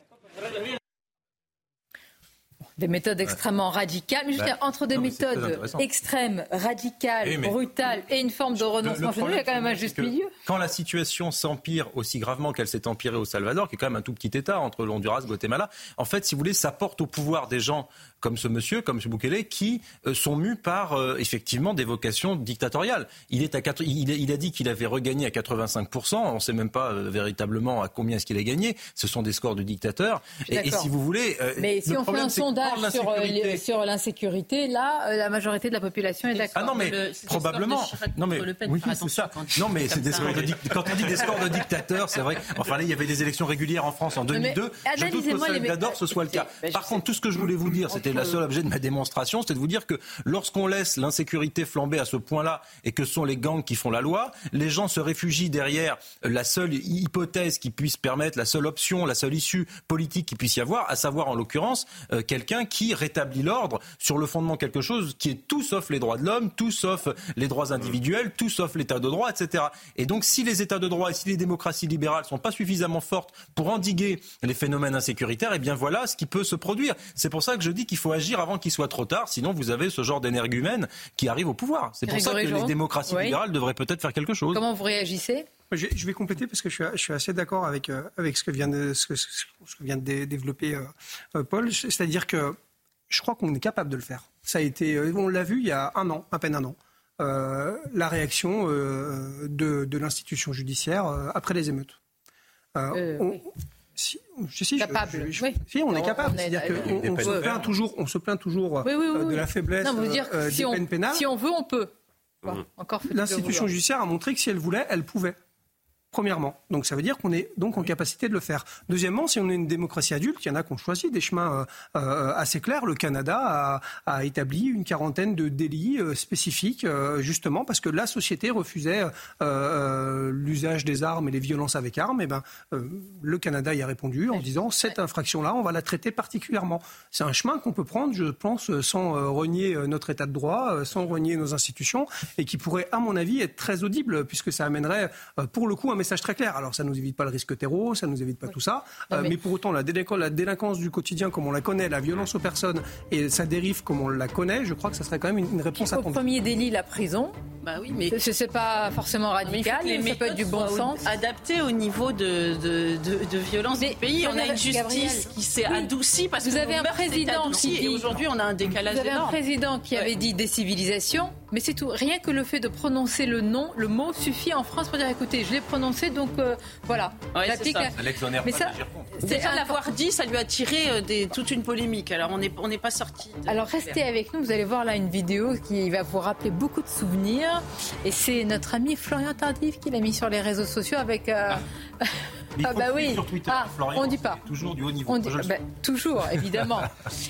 Des méthodes extrêmement radicales. Mais je veux bah, dire, entre des méthodes extrêmes, radicales, brutales et une forme de renoncement il y a quand même un juste milieu. Quand la situation s'empire aussi gravement qu'elle s'est empirée au Salvador, qui est quand même un tout petit État entre l'Honduras et Guatemala, en fait, si vous voulez, ça porte au pouvoir des gens comme ce monsieur, comme ce Boukele, qui euh, sont mus par euh, effectivement des vocations dictatoriales. Il, est à il, a dit qu'il avait regagné à 85%, on ne sait même pas euh, véritablement à combien est-ce qu'il a gagné, ce sont des scores de dictateurs. Et, si vous voulez... Mais si on fait un sondage sur, l'insécurité, là, la majorité de la population est d'accord. Ah non, mais probablement... Non mais, oui, c'est ça. Non mais c'est des scores de quand on dit des scores de dictateurs, c'est vrai. Enfin là, il y avait des élections régulières en France en 2002. Je doute que Salvador ce soit le cas. Par contre, tout ce que je voulais vous dire, c'était c'est le seul objet de ma démonstration, c'est de vous dire que lorsqu'on laisse l'insécurité flamber à ce point-là et que ce sont les gangs qui font la loi, les gens se réfugient derrière la seule hypothèse qui puisse permettre, la seule option, la seule issue politique qui puisse y avoir, à savoir en l'occurrence euh, quelqu'un qui rétablit l'ordre sur le fondement de quelque chose qui est tout sauf les droits de l'homme, tout sauf les droits individuels, tout sauf l'état de droit, etc. Et donc si les états de droit et si les démocraties libérales sont pas suffisamment fortes pour endiguer les phénomènes insécuritaires, eh bien voilà ce qui peut se produire. C'est pour ça que je dis qu'il faut agir avant qu'il soit trop tard, sinon vous avez ce genre d'énergumène qui arrive au pouvoir. C'est pour ça que les démocraties libérales devraient peut-être faire quelque chose. Comment vous réagissez? Je, vais compléter parce que je suis, assez d'accord avec, euh, avec ce que vient de, ce que, vient de développer euh, euh, Paul. C'est-à-dire que je crois qu'on est capable de le faire. Ça a été, on l'a vu il y a un an, à peine un an. la réaction de, l'institution judiciaire après les émeutes. Si, si, capable. si, on est capable. C'est-à-dire qu'on se plaint toujours, on se plaint toujours de la faiblesse des si peines pénales. Si on veut, on peut. L'institution judiciaire a montré que si elle voulait, elle pouvait. Premièrement, donc ça veut dire qu'on est donc en capacité de le faire. Deuxièmement, si on est une démocratie adulte, il y en a qui ont choisi des chemins euh, euh, assez clairs. Le Canada a, établi une quarantaine de délits euh, spécifiques, justement parce que la société refusait l'usage des armes et les violences avec armes. Et eh ben, le Canada y a répondu en disant cette infraction-là, on va la traiter particulièrement. C'est un chemin qu'on peut prendre, je pense, sans renier notre état de droit, sans renier nos institutions, et qui pourrait, à mon avis, être très audible, puisque ça amènerait, pour le coup, un message très clair. Alors ça nous évite pas le risque terreau, ça nous évite pas tout ça, euh, mais... pour autant la, la, délinquance du quotidien comme on la connaît, la violence aux personnes et sa dérive comme on la connaît, je crois que ça serait quand même une, réponse à Au premier délit, la prison. Bah oui, mais c'est pas forcément radical, mais ça peut être du bon sens. Adapté au niveau de, de, de, violence du pays. On a une justice qui s'est adoucie parce vous que avez un président qui et aujourd'hui on a un décalage. Vous avez un président qui avait dit décivilisation, mais c'est tout. Rien que le fait de prononcer le nom, le mot suffit en France pour dire écoutez, je l'ai prononcé donc euh, voilà. Ouais, ça. Mais ça, déjà l'avoir dit, ça lui a tiré euh, des, toute une polémique. Alors on n'est on n'est pas sorti. Alors restez avec nous, vous allez voir là une vidéo qui va vous rappeler beaucoup de souvenirs. Et c'est notre ami Florian Tardif qui l'a mis sur les réseaux sociaux avec. Euh, ah. ah bah oui. Sur Twitter, ah, on dit pas. Toujours du haut niveau. Bah, toujours, évidemment.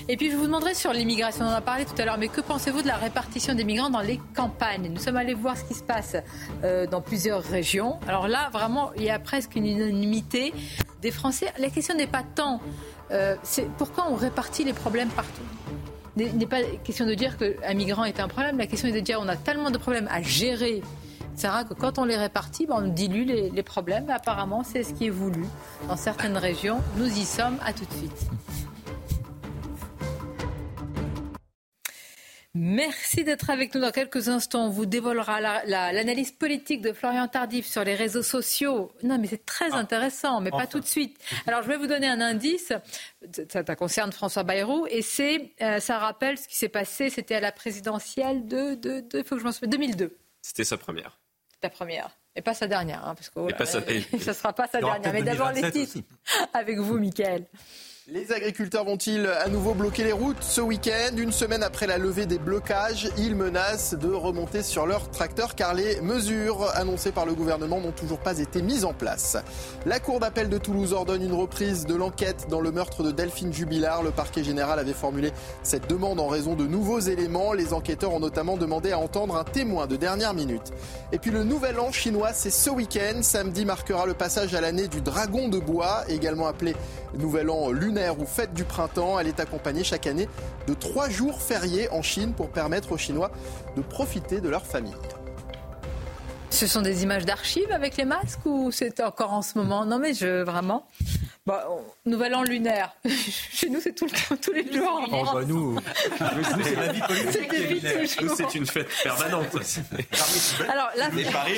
Et puis je vous demanderai sur l'immigration. On en a parlé tout à l'heure, mais que pensez-vous de la répartition des migrants dans les campagnes? Nous sommes allés voir ce qui se passe euh, dans plusieurs régions. Alors là, vraiment, il y a presque une unanimité des Français. La question n'est pas tant, euh, c'est pourquoi on répartit les problèmes partout? Il n'est pas question de dire qu'un migrant est un problème. La question est de dire on a tellement de problèmes à gérer c'est vrai que quand on les répartit, ben, on dilue les, problèmes. apparemment, c'est ce qui est voulu dans certaines régions. Nous y sommes. À tout de suite. Merci d'être avec nous. Dans quelques instants, on vous dévoilera l'analyse politique de Florian Tardif sur les réseaux sociaux. Non, mais c'est très ah. intéressant, mais pas tout de suite. Alors, je vais vous donner un indice. Ça, concerne François Bayrou et c'est, euh, ça rappelle ce qui s'est passé. C'était à la présidentielle de, de, de faut que je m'en souvienne, 2002. C'était sa première ta première. Et pas sa dernière, hein, parce que ça ne sera pas sa dernière. Mais d'abord les titres avec vous, Mickaël. Les agriculteurs vont-ils à nouveau bloquer les routes ce week-end? Une semaine après la levée des blocages, ils menacent de remonter sur leur tracteur car les mesures annoncées par le gouvernement n'ont toujours pas été mises en place. La Cour d'appel de Toulouse ordonne une reprise de l'enquête dans le meurtre de Delphine Jubilard. Le parquet général avait formulé cette demande en raison de nouveaux éléments. Les enquêteurs ont notamment demandé à entendre un témoin de dernière minute. Et puis le nouvel an chinois, c'est ce week-end. Samedi marquera le passage à l'année du dragon de bois, également appelé nouvel an lunaire ou fête du printemps. Elle est accompagnée chaque année de trois jours fériés en Chine pour permettre aux Chinois de profiter de leur famille. Ce sont des images d'archives avec les masques ou c'est encore en ce moment? Non mais je vraiment. Bon, nouvel an lunaire. Chez nous, c'est tout le temps, tous les jours. Oh, bah nous, c'est la vie politique. Nous, c'est une fête permanente. Alors là,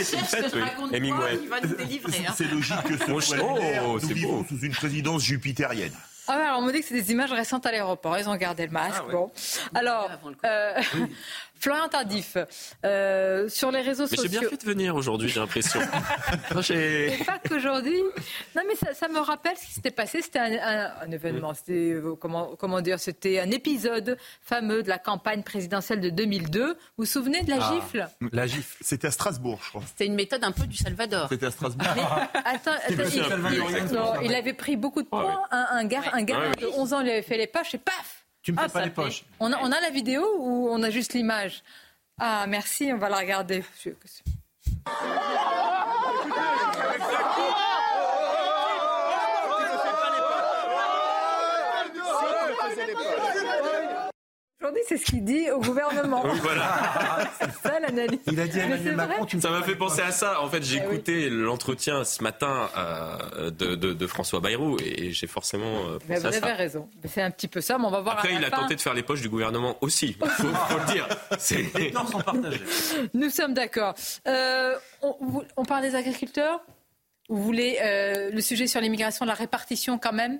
c'est une fête, oui. Hein. C'est logique que ce soit oh, nous vivons sous une présidence jupitérienne. Ah alors on me dit que c'est des images récentes à l'aéroport. Ils ont gardé le masque. Ah bon. Alors, euh, Florian Tardif, euh, sur les réseaux sociaux. J'ai bien fait de venir aujourd'hui, j'ai l'impression. pas qu'aujourd'hui. Non, mais ça, me rappelle ce qui s'était passé. C'était un, événement. C'était euh, comment, comment dire C'était un épisode fameux de la campagne présidentielle de 2002. Vous vous souvenez de la ah, gifle? La gifle. C'était à Strasbourg, je crois. C'était une méthode un peu du Salvador. C'était à Strasbourg. attends, attends il, avait pris beaucoup de points. Un, un gars, un gars de 11 ans, il avait fait les poches et paf Tu me Ah, fais pas ça les fait. poches. On a, on a la vidéo ou on a juste l'image Ah, merci, on va la regarder. Je- Aujourd'hui, c'est ce qu'il dit au gouvernement. Oui, voilà. c'est ça l'analyse. Il a dit à Emmanuel. Macron, tu me Ça m'a fait penser à ça. En fait, j'ai Eh oui. écouté l'entretien ce matin euh, de, de- de François Bayrou et j'ai forcément euh, Mais vous à avez ça. raison. C'est un petit peu ça, mais on va voir Après, à la il a fin. tenté de faire les poches du gouvernement aussi. Faut, faut le dire. C'est-. Nous sommes d'accord. Euh, on, parle des agriculteurs? Vous voulez euh, le sujet sur l'immigration, la répartition quand même?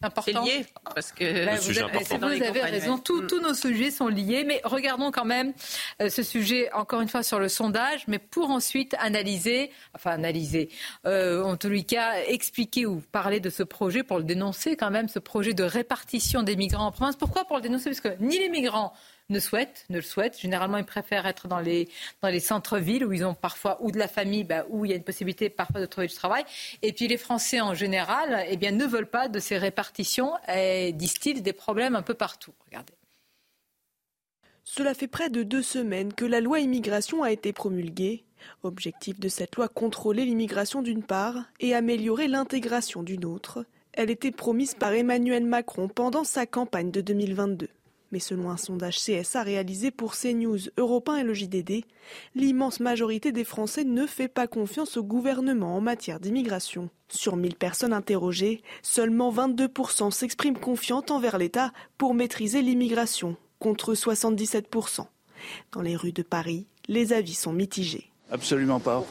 C'est important. lié, parce que Ouais, vous sujet avez, vous raison, tous nos sujets sont liés, mais regardons quand même euh, ce sujet encore une fois sur le sondage, mais pour ensuite analyser, enfin analyser, euh, en tous les cas expliquer ou parler de ce projet pour le dénoncer quand même, ce projet de répartition des migrants en province. Pourquoi pour le dénoncer? Parce que ni les migrants ne souhaitent, ne le souhaitent. Généralement, ils préfèrent être dans les, dans les centres-villes où ils ont parfois ou de la famille, bah, où il y a une possibilité parfois de trouver du travail. Et puis les Français en général, eh bien, ne veulent pas de ces répartitions et disent-ils des problèmes un peu partout. Regardez. Cela fait près de deux semaines que la loi immigration a été promulguée. Objectif de cette loi contrôler l'immigration d'une part et améliorer l'intégration d'une autre. Elle était promise par Emmanuel Macron pendant sa campagne de 2022. Mais selon un sondage CSA réalisé pour CNews, Europe 1 et le JDD, l'immense majorité des Français ne fait pas confiance au gouvernement en matière d'immigration. Sur 1000 personnes interrogées, seulement 22% s'expriment confiantes envers l'État pour maîtriser l'immigration, contre 77%. Dans les rues de Paris, les avis sont mitigés. Absolument pas.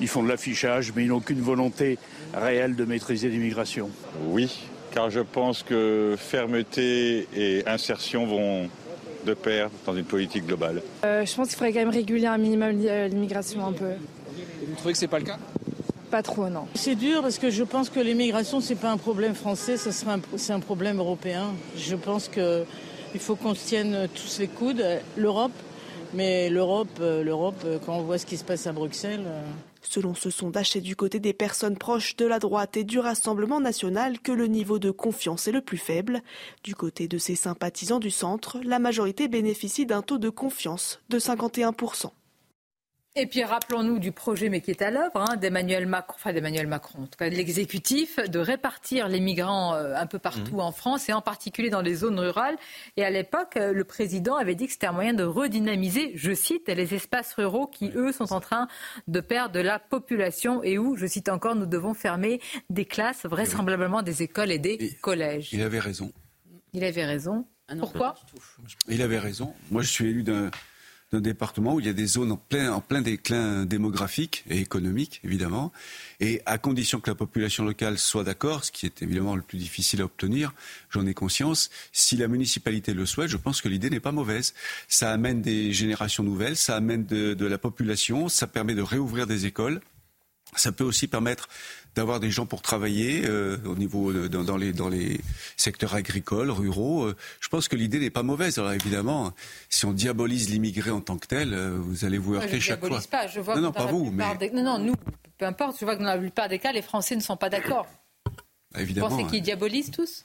Ils font de l'affichage, mais ils n'ont aucune volonté réelle de maîtriser l'immigration. Oui, car je pense que fermeté et insertion vont de pair dans une politique globale. Euh, je pense qu'il faudrait quand même réguler un minimum euh, l'immigration un peu. Vous trouvez que c'est pas le cas? Pas trop, non. C'est dur parce que je pense que l'immigration, c'est pas un problème français, ce serait un- c'est un problème européen. Je pense qu'il faut qu'on se tienne tous les coudes, l'Europe. Mais l'Europe, euh, l'Europe, quand on voit ce qui se passe à Bruxelles. Selon ce sondage, c'est du côté des personnes proches de la droite et du Rassemblement national que le niveau de confiance est le plus faible. Du côté de ses sympathisants du centre, la majorité bénéficie d'un taux de confiance de 51%. Et puis rappelons-nous du projet, mais qui est à l'œuvre, hein, d'Emmanuel Macron, enfin d'Emmanuel Macron, en tout cas de l'exécutif, de répartir les migrants euh, un peu partout en France et en particulier dans les zones rurales. Et à l'époque, euh, le président avait dit que c'était un moyen de redynamiser, je cite, les espaces ruraux qui, eux, sont en train de perdre de la population et où, je cite encore, nous devons fermer des classes, vraisemblablement des écoles et des collèges. Il avait raison. Il avait raison. Pourquoi Il avait raison. Moi, je suis élu d'un d'un département où il y a des zones en plein, en plein déclin démographique et économique, évidemment, et à condition que la population locale soit d'accord, ce qui est évidemment le plus difficile à obtenir, j'en ai conscience, si la municipalité le souhaite, je pense que l'idée n'est pas mauvaise. Ça amène des générations nouvelles, ça amène de, de la population, ça permet de réouvrir des écoles. Ça peut aussi permettre d'avoir des gens pour travailler euh, au niveau de- dans, dans les, dans les secteurs agricoles, ruraux. Euh, je pense que l'idée n'est pas mauvaise. Alors évidemment, si on diabolise l'immigré en tant que tel, euh, vous allez vous heurter chaque fois. pas. Je vois non, pas vous, mais des- Non, non, nous, peu importe. Je vois que dans la plupart des cas, les Français ne sont pas d'accord. Vous évidemment. pensez hein. qu'ils diabolisent tous?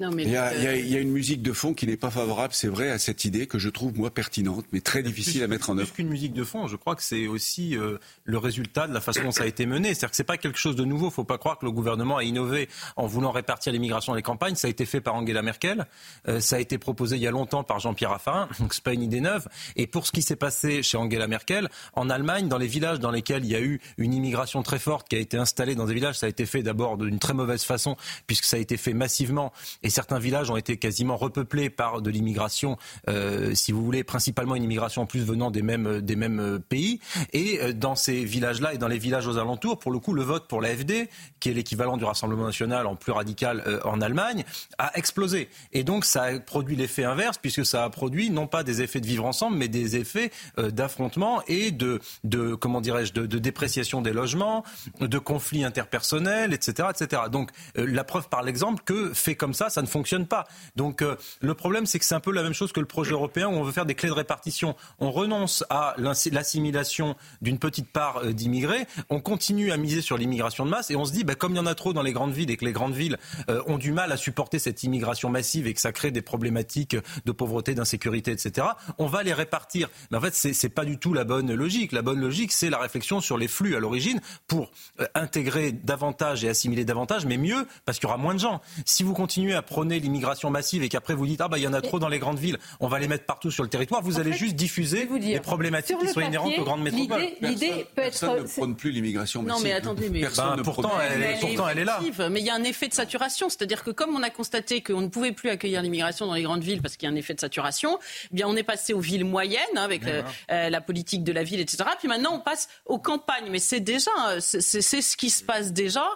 Non, mais Il y, a, il y a- il y a une musique de fond qui n'est pas favorable, c'est vrai, à cette idée que je trouve moi pertinente, mais très difficile à mettre en œuvre. Plus qu'une musique de fond, je crois que c'est aussi euh, le résultat de la façon dont ça a été mené. C'est-à-dire que c'est pas quelque chose de nouveau. Faut pas croire que le gouvernement a innové en voulant répartir l'immigration dans les campagnes. Ça a été fait par Angela Merkel. Euh, ça a été proposé il y a longtemps par Jean-Pierre Raffarin. Donc c'est pas une idée neuve. Et pour ce qui s'est passé chez Angela Merkel, en Allemagne, dans les villages dans lesquels il y a eu une immigration très forte qui a été installée dans des villages, ça a été fait d'abord d'une très mauvaise façon puisque ça a été fait massivement et certains villages ont été quasiment repeuplés par de l'immigration, euh, si vous voulez, principalement une immigration en plus venant des mêmes, des mêmes euh, pays. Et euh, dans ces villages-là et dans les villages aux alentours, pour le coup, le vote pour l'AFD, qui est l'équivalent du Rassemblement national en plus radical en Allemagne, a explosé. Et donc ça a produit l'effet inverse, puisque ça a produit non pas des effets de vivre ensemble, mais des effets euh, d'affrontement et de, de comment dirais-je, de, dépréciation des logements, de conflits interpersonnels, etc., etc. Donc la preuve par l'exemple que fait comme ça, ça ne fonctionne pas. Donc euh, le problème, c'est que c'est un peu la même chose que le projet européen où on veut faire des clés de répartition. On renonce à l'assimilation d'une petite part euh, d'immigrés, on continue à miser sur l'immigration de masse et on se dit, bah, comme il y en a trop dans les grandes villes et que les grandes villes euh, ont du mal à supporter cette immigration massive et que ça crée des problématiques de pauvreté, d'insécurité, etc., on va les répartir. Mais en fait, c'est, c'est pas du tout la bonne logique. La bonne logique, c'est la réflexion sur les flux à l'origine pour intégrer davantage et assimiler davantage, mais mieux parce qu'il y aura moins de gens. Si vous continuez à prôner l'immigration massive et qu'après vous dites ah bah il y en a trop dans les grandes villes, on va les mettre partout sur le territoire, vous allez juste diffuser les problématiques qui sont inhérentes aux grandes métropoles. L'idée peut être personne ne prône plus l'immigration massive. Non mais attendez, mais ben, pourtant, elle, est, pourtant elle est là. Mais il y a un effet de saturation, c'est-à-dire que comme on a constaté qu'on ne pouvait plus accueillir l'immigration dans les grandes villes parce qu'il y a un effet de saturation, eh bien on est passé aux villes moyennes avec euh, la politique de la ville, etc. Puis maintenant on passe aux campagnes, mais c'est déjà c'est ce qui se passe déjà.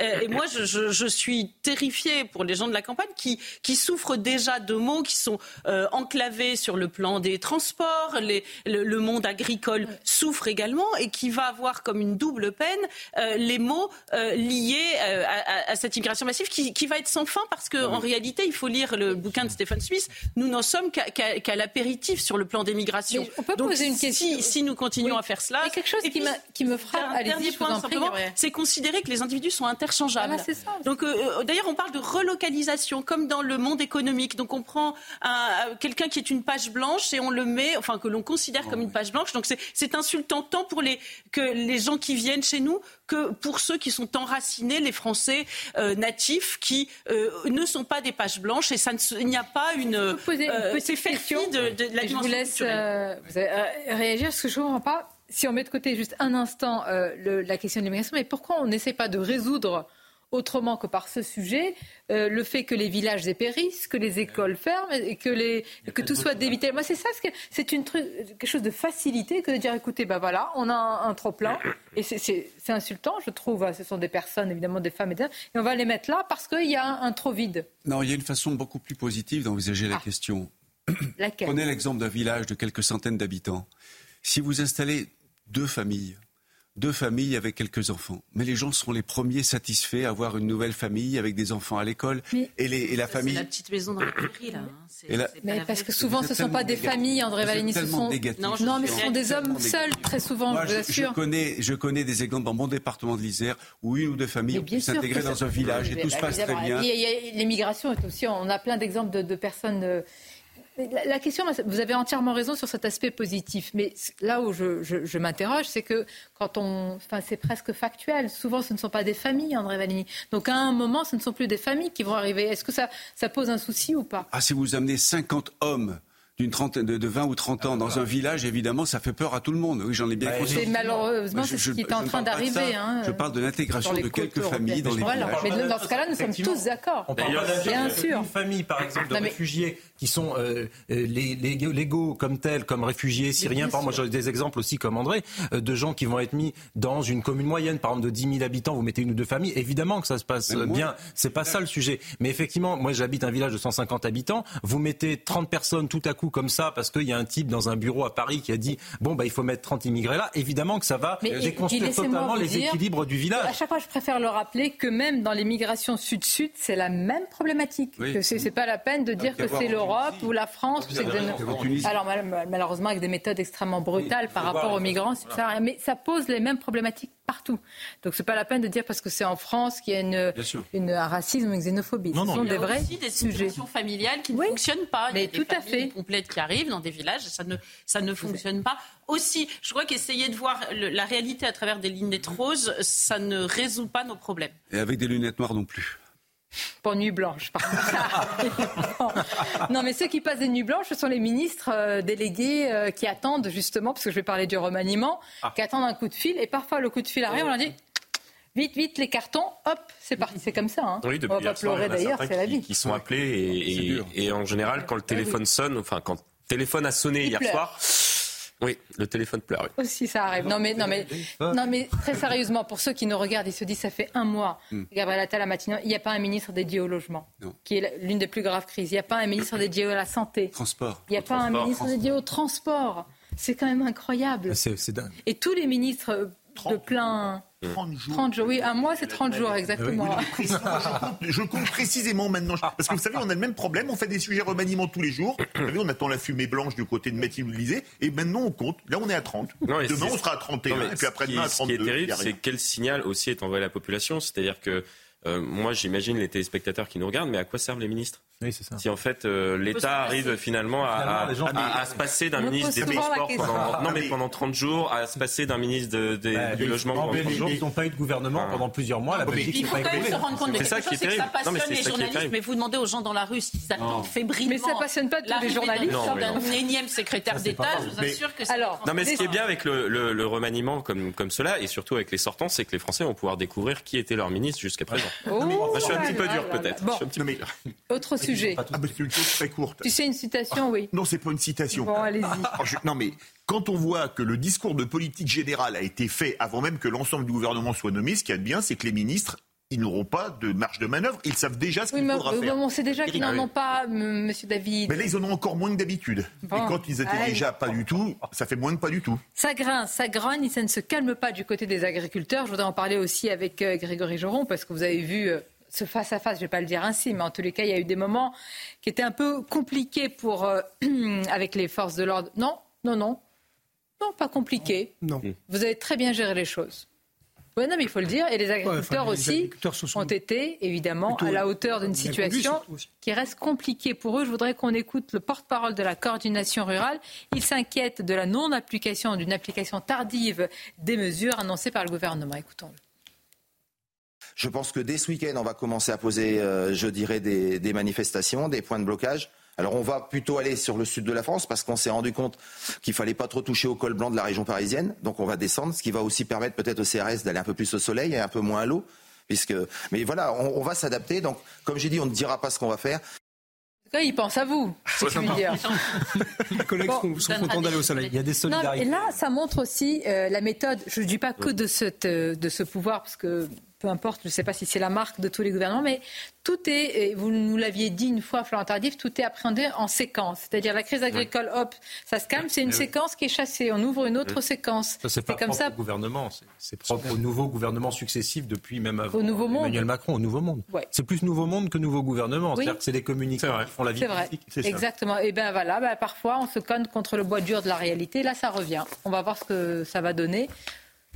Euh, et moi je, je, je suis terrifiée pour les gens de la campagne qui, qui souffrent déjà de maux qui sont euh, enclavés sur le plan des transports. Les, le, monde agricole souffre également et qui va avoir comme une double peine euh, les maux euh, liés à, à, cette immigration massive qui, qui, va être sans fin parce qu'en en réalité, il faut lire le bouquin de Stephen Smith, nous n'en sommes qu'à l'apéritif sur le plan des migrations. on peut poser une question. Si, nous continuons à faire cela. Il y a quelque chose qui, me, qui me frappe. Allez-y, simplement, c'est considérer que les individus sont interchangeables. Ah, ça. Donc, d'ailleurs, on parle de relocalisation, comme dans le monde économique. Donc on prend quelqu'un qui est une page blanche et on le met, enfin que l'on considère comme une page blanche. Donc c'est insultant tant pour les, que les gens qui viennent chez nous que pour ceux qui sont enracinés, les Français euh, natifs, qui euh, ne sont pas des pages blanches et ça il n'y a pas une. Euh, c'est fait de, de, la Je vous laisse réagir parce que je ne comprends pas. Si on met de côté juste un instant la question de l'immigration, mais pourquoi on n'essaie pas de résoudre autrement que par ce sujet, euh, le fait que les villages dépérissent, que les écoles ferment et que, les, que tout soit dévité. Moi, c'est ça, c'est quelque chose de facilité que de dire, écoutez, ben voilà, on a un, trop plein et c'est insultant, je trouve. Hein, ce sont des personnes, évidemment, des femmes et, et on va les mettre là parce qu'il y a un, trop vide. Non, il y a une façon beaucoup plus positive d'envisager la ah. question. Prenez l'exemple d'un village de quelques centaines d'habitants. Si vous installez deux familles deux familles avec quelques enfants. Mais les gens seront les premiers satisfaits à avoir une nouvelle famille avec des enfants à l'école. Et, les, et, la famille. C'est la petite maison dans la prairie, là. Hein. mais parce que souvent, ce ne sont pas des familles, André Valigny. Ce sont... Non, mais ce sont des hommes seuls, très souvent, je vous assure. Je connais, je connais des exemples dans mon département de l'Isère où une ou deux familles ont s'intégrer dans un village et tout se passe très bien. L'immigration est aussi. On a plein d'exemples de, de personnes euh, la question, vous avez entièrement raison sur cet aspect positif, mais là où je, m'interroge, c'est que quand on, enfin, c'est presque factuel. Souvent, ce ne sont pas des familles, André Valigny. Donc, à un moment, ce ne sont plus des familles qui vont arriver. Est-ce que ça, ça pose un souci ou pas? Ah, si vous amenez 50 hommes d'une trentaine de, 20 ou 30 ans dans un village, évidemment, ça fait peur à tout le monde. Oui, j'en ai bien bah, conscience. C'est malheureusement c'est ce qui est en train d'arriver. Hein, je parle de l'intégration de quelques familles dans les villages. Mais dans ce cas-là, nous sommes tous d'accord. On parle bien sûr. Une famille, par exemple, de réfugiés qui sont euh, euh légaux comme tels, comme réfugiés syriens. Par exemple, moi, j'ai des exemples aussi comme André, euh, de gens qui vont être mis dans une commune moyenne, par exemple de 10 000 habitants, vous mettez une ou deux familles. Évidemment que ça se passe bien. C'est pas ça le sujet. Mais effectivement, moi, j'habite un village de 150 habitants. Vous mettez 30 personnes tout à coup comme ça parce qu'il y a un type dans un bureau à Paris qui a dit bon bah il faut mettre 30 immigrés là. Évidemment que ça va déconstruire totalement les équilibres du village. À chaque fois, je préfère le rappeler que même dans les migrations sud-sud, c'est la même problématique. Que c'est pas la peine de dire que c'est le ou la France. Alors malheureusement avec des méthodes extrêmement brutales par rapport aux migrants, mais ça pose les mêmes problématiques partout. Donc c'est pas la peine de dire parce que c'est en France qu'il y a une, une, un racisme, une xénophobie. Non, Ce sont des vrais aussi des situations familiales qui ne fonctionnent pas. Mais tout à fait. complètes qui arrivent dans des villages, ça ne ça ne fonctionne pas. Aussi, je crois qu'essayer de voir la réalité à travers des lunettes roses, ça ne résout pas nos problèmes. Et avec des lunettes noires non plus. Pour nuit blanche, par non, mais ceux qui passent des nuits blanches, ce sont les ministres euh, délégués euh, qui attendent justement, parce que je vais parler du remaniement, ah. qui attendent un coup de fil. Et parfois, le coup de fil arrive, on leur dit vite, vite, les cartons, hop, c'est parti. C'est comme ça. Hein. Oui, depuis on va pas pleurer d'ailleurs, c'est la vie. Qui sont appelés et, en général, quand le téléphone sonne, enfin, quand le téléphone a sonné hier soir oui, le téléphone pleure. Aussi, ça arrive. Non mais, non, mais, non, mais très sérieusement, pour ceux qui nous regardent, ils se disent ça fait un mois, mm. Gabriel Attal il n'y a pas un ministre dédié au logement, qui est l'une des plus graves crises. Il n'y a pas un ministre dédié à la santé. Transport. Il n'y a pas un ministre dédié au transport. C'est quand même incroyable. C'est dingue. Et tous les ministres de plein. 30 jours. 30 jours, oui, un mois c'est 30 jours exactement. Oui, je, compte, je, compte, précisément maintenant. Parce que vous savez, on a le même problème. On fait des sujets remaniement tous les jours. Vous savez, on attend la fumée blanche du côté de Mathilde Lisée. Et maintenant, on compte. Là, on est à 30. Non, Demain, on sera à 31. Non, et puis après-demain, à 32. Ce qui est terrible, c'est quel signal aussi est envoyé à la population. C'est-à-dire que euh, moi, j'imagine les téléspectateurs qui nous regardent, mais à quoi servent les ministres oui, c'est ça. Si en fait euh, l'État arrive finalement à, à, à, à se passer d'un ministre des Transports pendant, non, mais pendant 30 jours, à se passer d'un ministre de, de, bah, du logement pendant 30 jours. Ils n'ont pas eu de gouvernement Ah. pendant plusieurs mois. La Belgique, Il faut quand même se rendre compte de quelque ça chose, qui est c'est que ça. Non, passionne les ça journalistes. Mais vous demandez aux gens dans la rue s'ils attendent fébrilement. Mais ça passionne pas tous les journalistes. D'un énième secrétaire d'État. Je vous assure que c'est Alors, Non mais ce qui est bien avec le, remaniement comme cela et surtout avec les sortants, c'est que les Français vont pouvoir découvrir qui était leur ministre jusqu'à présent. Oh, je suis un petit peu dur peut-être. Bon. Autre sujet. Ah, c'est une chose très courte. Tu sais une citation, oui. Non, c'est pas une citation. Bon, allez-y. Je- Non, mais quand on voit que le discours de politique générale a été fait avant même que l'ensemble du gouvernement soit nommé, ce qu'il y a de bien, c'est que les ministres, ils n'auront pas de marge de manœuvre. Ils savent déjà ce Oui, qu'il mais faudra euh, faire. on sait déjà qu'ils n'en ont pas, m- monsieur David. Mais là, ils en ont encore moins que d'habitude. Bon. Et quand ils étaient Allez. déjà pas du tout, ça fait moins que pas du tout. Ça grince, ça grogne et ça ne se calme pas du côté des agriculteurs. Je voudrais en parler aussi avec euh, Grégory Joron parce que vous avez vu euh, ce face-à-face, je ne vais pas le dire ainsi, mais en tous les cas, il y a eu des moments qui étaient un peu compliqués pour, euh, avec les forces de l'ordre. Non, non, non. Non, pas compliqué. Non. Vous avez très bien géré les choses. Oui, non, mais il faut le dire. Et les agriculteurs aussi agriculteurs se sont ont été, évidemment, plutôt à la hauteur d'une situation qui reste compliquée pour eux. Je voudrais qu'on écoute le porte-parole de la coordination rurale. Il s'inquiète de la non-application, d'une application tardive des mesures annoncées par le gouvernement. Écoutons-le. Je pense que dès ce week-end, on va commencer à poser, euh, je dirais, des, des manifestations, des points de blocage. Alors on va plutôt aller sur le sud de la France parce qu'on s'est rendu compte qu'il fallait pas trop toucher au col blanc de la région parisienne. Donc on va descendre, ce qui va aussi permettre peut-être au CRS d'aller un peu plus au soleil et un peu moins à l'eau. Puisque... Mais voilà, on, on va s'adapter. Donc comme j'ai dit, on ne dira pas ce qu'on va faire. En tout cas, il pense à vous, c'est ce que je veux dire. Les collègues Bon, sont, sont contents d'aller au soleil. Il y a des Non, solidarités. et là, ça montre aussi euh, la méthode. Je ne dis pas que de, cette, euh, de ce pouvoir, parce que peu importe, je ne sais pas si c'est la marque de tous les gouvernements, mais tout est, et vous nous l'aviez dit une fois, Florent Tardif, tout est appréhendé en séquence. C'est-à-dire la crise agricole, hop, ça se calme, c'est une Eh oui. séquence qui est chassée. On ouvre une autre séquence. Ça, c'est pas comme propre ça. au gouvernement, c'est- c'est propre au nouveau gouvernement successif depuis même avant Au Nouveau Monde. Emmanuel Macron, au Nouveau Monde. Ouais. C'est plus Nouveau Monde que Nouveau gouvernement. Oui. C'est-à-dire que c'est les communicants qui font la vie C'est vrai, politique. C'est ça. exactement. Et bien voilà, ben, parfois on se conne contre le bois dur de la réalité. Là, ça revient. On va voir ce que ça va donner.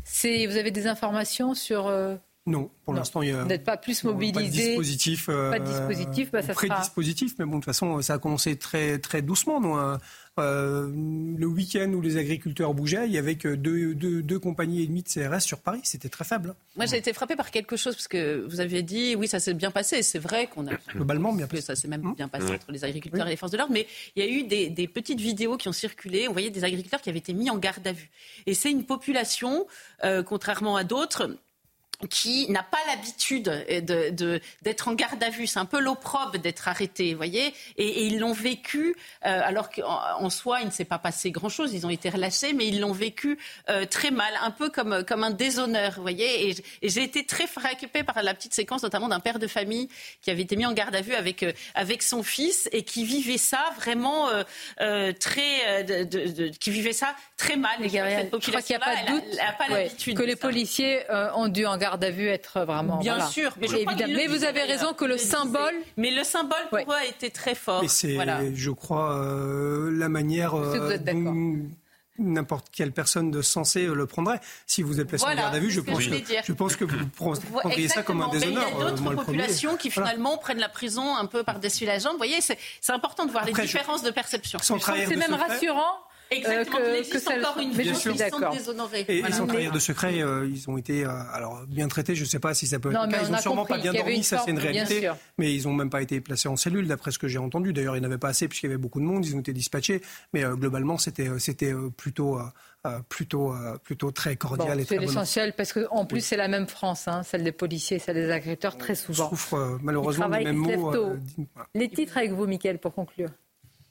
C'est, vous avez des informations sur euh, Non, pour Non. l'instant, il y a Vous n'êtes pas plus pas de mobilisé. dispositif. Pas de dispositif, bah, ça pré sera- dispositif, mais bon, de toute façon, ça a commencé très, très doucement. nous, hein. Euh, le week-end où les agriculteurs bougeaient, il y avait que deux, deux, deux compagnies et demie de CRS sur Paris. C'était très faible. hein. Moi, j'ai été frappée par quelque chose, parce que vous aviez dit, oui, ça s'est bien passé. C'est vrai qu'on a. Globalement, bien passé. Ça s'est même bien passé entre les agriculteurs Oui. et les forces de l'ordre. Mais il y a eu des, des petites vidéos qui ont circulé. On voyait des agriculteurs qui avaient été mis en garde à vue. Et c'est une population, euh, contrairement à d'autres, qui n'a pas l'habitude de- de- d'être en garde à vue. C'est un peu l'opprobre d'être arrêté, vous voyez. Et, ils l'ont vécu, euh, alors qu'en en soi, il ne s'est pas passé grand-chose. Ils ont été relâchés, mais ils l'ont vécu euh, très mal, un peu comme, comme un déshonneur, vous voyez. Et, et j'ai été très frappée par la petite séquence, notamment d'un père de famille qui avait été mis en garde à vue avec, euh, avec son fils et qui vivait ça vraiment euh, euh, très... euh, de- qui vivait ça très mal. Et je crois que cette Je crois qu'il n'y a pas de doute elle a- elle a pas ouais, l'habitude que les ça. policiers euh, ont dû en garde à vue être vraiment. Bien voilà. sûr, mais je le Mais vous avez raison que le symbole. Mais le symbole pour eux a été très fort. Mais c'est, Voilà. je crois, euh, la manière sais que vous euh, êtes d'accord. dont n'importe quelle personne de sensé euh, le prendrait. Si vous êtes placé Voilà, en garde à vue, je que pense je que, je pense que vous prendriez ça comme un déshonneur. Mais il y a euh, d'autres populations qui Voilà. finalement prennent la prison un peu par-dessus la jambe. Vous voyez, c'est important de voir Après, les je- différences de perception. Sans Je trouve que trahir c'est même secret. rassurant. Exactement, euh, que- existe que ça- encore une d'accord. déshonorés. Et, et Voilà. sans trahir de secret, euh, ils ont été euh, alors bien traités. Je ne sais pas si ça peut être Non, le mais cas. Ils on ont a sûrement pas bien dormi, ça c'est une réalité. Mais ils n'ont même pas été placés en cellule, d'après ce que j'ai entendu. D'ailleurs, il n'y en avait pas assez puisqu'il y avait beaucoup de monde. Ils ont été dispatchés. Mais euh, globalement, c'était c'était plutôt euh, euh, plutôt euh, plutôt très Bon, cordial et c'est très bon. l'essentiel parce qu'en plus c'est la même France, hein, celle des policiers, celle des agriculteurs très souvent. souffre euh, malheureusement des mêmes mots. euh, voilà. Les titres avec vous, Mickaël, pour conclure.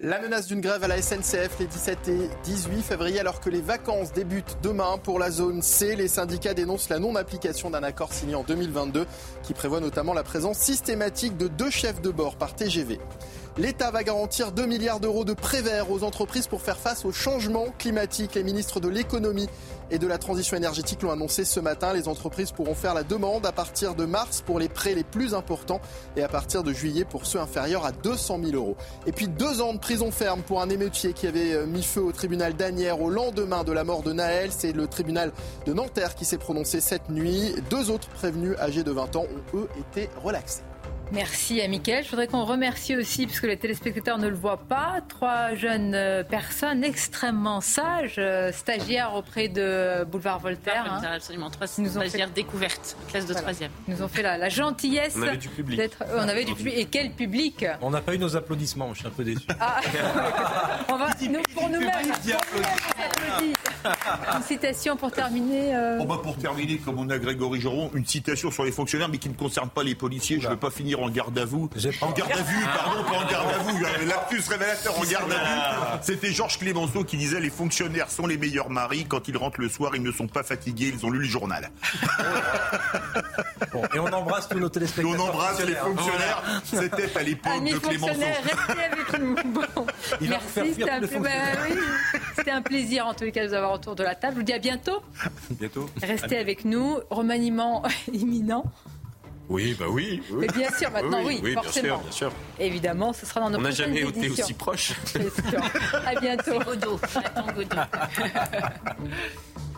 La menace d'une grève à la SNCF les 17 et 18 février alors que les vacances débutent demain pour la zone C. Les syndicats dénoncent la non-application d'un accord signé en 2022 qui prévoit notamment la présence systématique de deux chefs de bord par TGV. L'État va garantir 2 milliards d'euros de prêts verts aux entreprises pour faire face au changement climatique. Les ministres de l'économie et de la transition énergétique l'ont annoncé ce matin. Les entreprises pourront faire la demande à partir de mars pour les prêts les plus importants et à partir de juillet pour ceux inférieurs à 200 000 euros. Et puis deux ans de prison ferme pour un émeutier qui avait euh, mis feu au tribunal d'Anières au lendemain de la mort de Naël. C'est le tribunal de Nanterre qui s'est prononcé cette nuit. Deux autres prévenus âgés de 20 ans ont eux été relaxés. Merci à Mickaël. Je voudrais qu'on remercie aussi, puisque les téléspectateurs ne le voient pas, trois jeunes euh, personnes extrêmement sages, euh, stagiaires auprès de Boulevard Voltaire. Hein. Absolument, trois stagiaires fait... découvertes, classe de troisième. Ils nous ont fait la, la gentillesse. On avait du public. On avait du public. Et quel public On n'a pas eu nos applaudissements, je suis un peu déçu. Ah, on va, nous, pour nous-mêmes, une citation pour terminer. Euh... Oh bah pour terminer, comme on a Grégory Joron, une citation sur les fonctionnaires, mais qui ne concerne pas les policiers. Je ne veux pas finir en garde à vous. En garde à vue, pardon, pas en garde à vous. Lapsus révélateur en garde à vue. C'était Georges Clémenceau qui disait les fonctionnaires sont les meilleurs maris. Quand ils rentrent le soir, ils ne sont pas fatigués, ils ont lu le journal. Bon, et on embrasse tous nos téléspectateurs. On embrasse les fonctionnaires. C'était à l'époque de Clémenceau. Restez avec nous. Bon. Merci, c'était un, bah, oui. un, plaisir en tous les cas de vous avoir autour de la table. Je vous dis à bientôt. Bientôt. Restez avec nous. Remaniement imminent. Oui, bah oui. Mais bien sûr, maintenant, oui, oui, forcément. Bien sûr, bien sûr. Évidemment, ce sera dans nos On n'a jamais été aussi proche. à bientôt. Godot. Godot.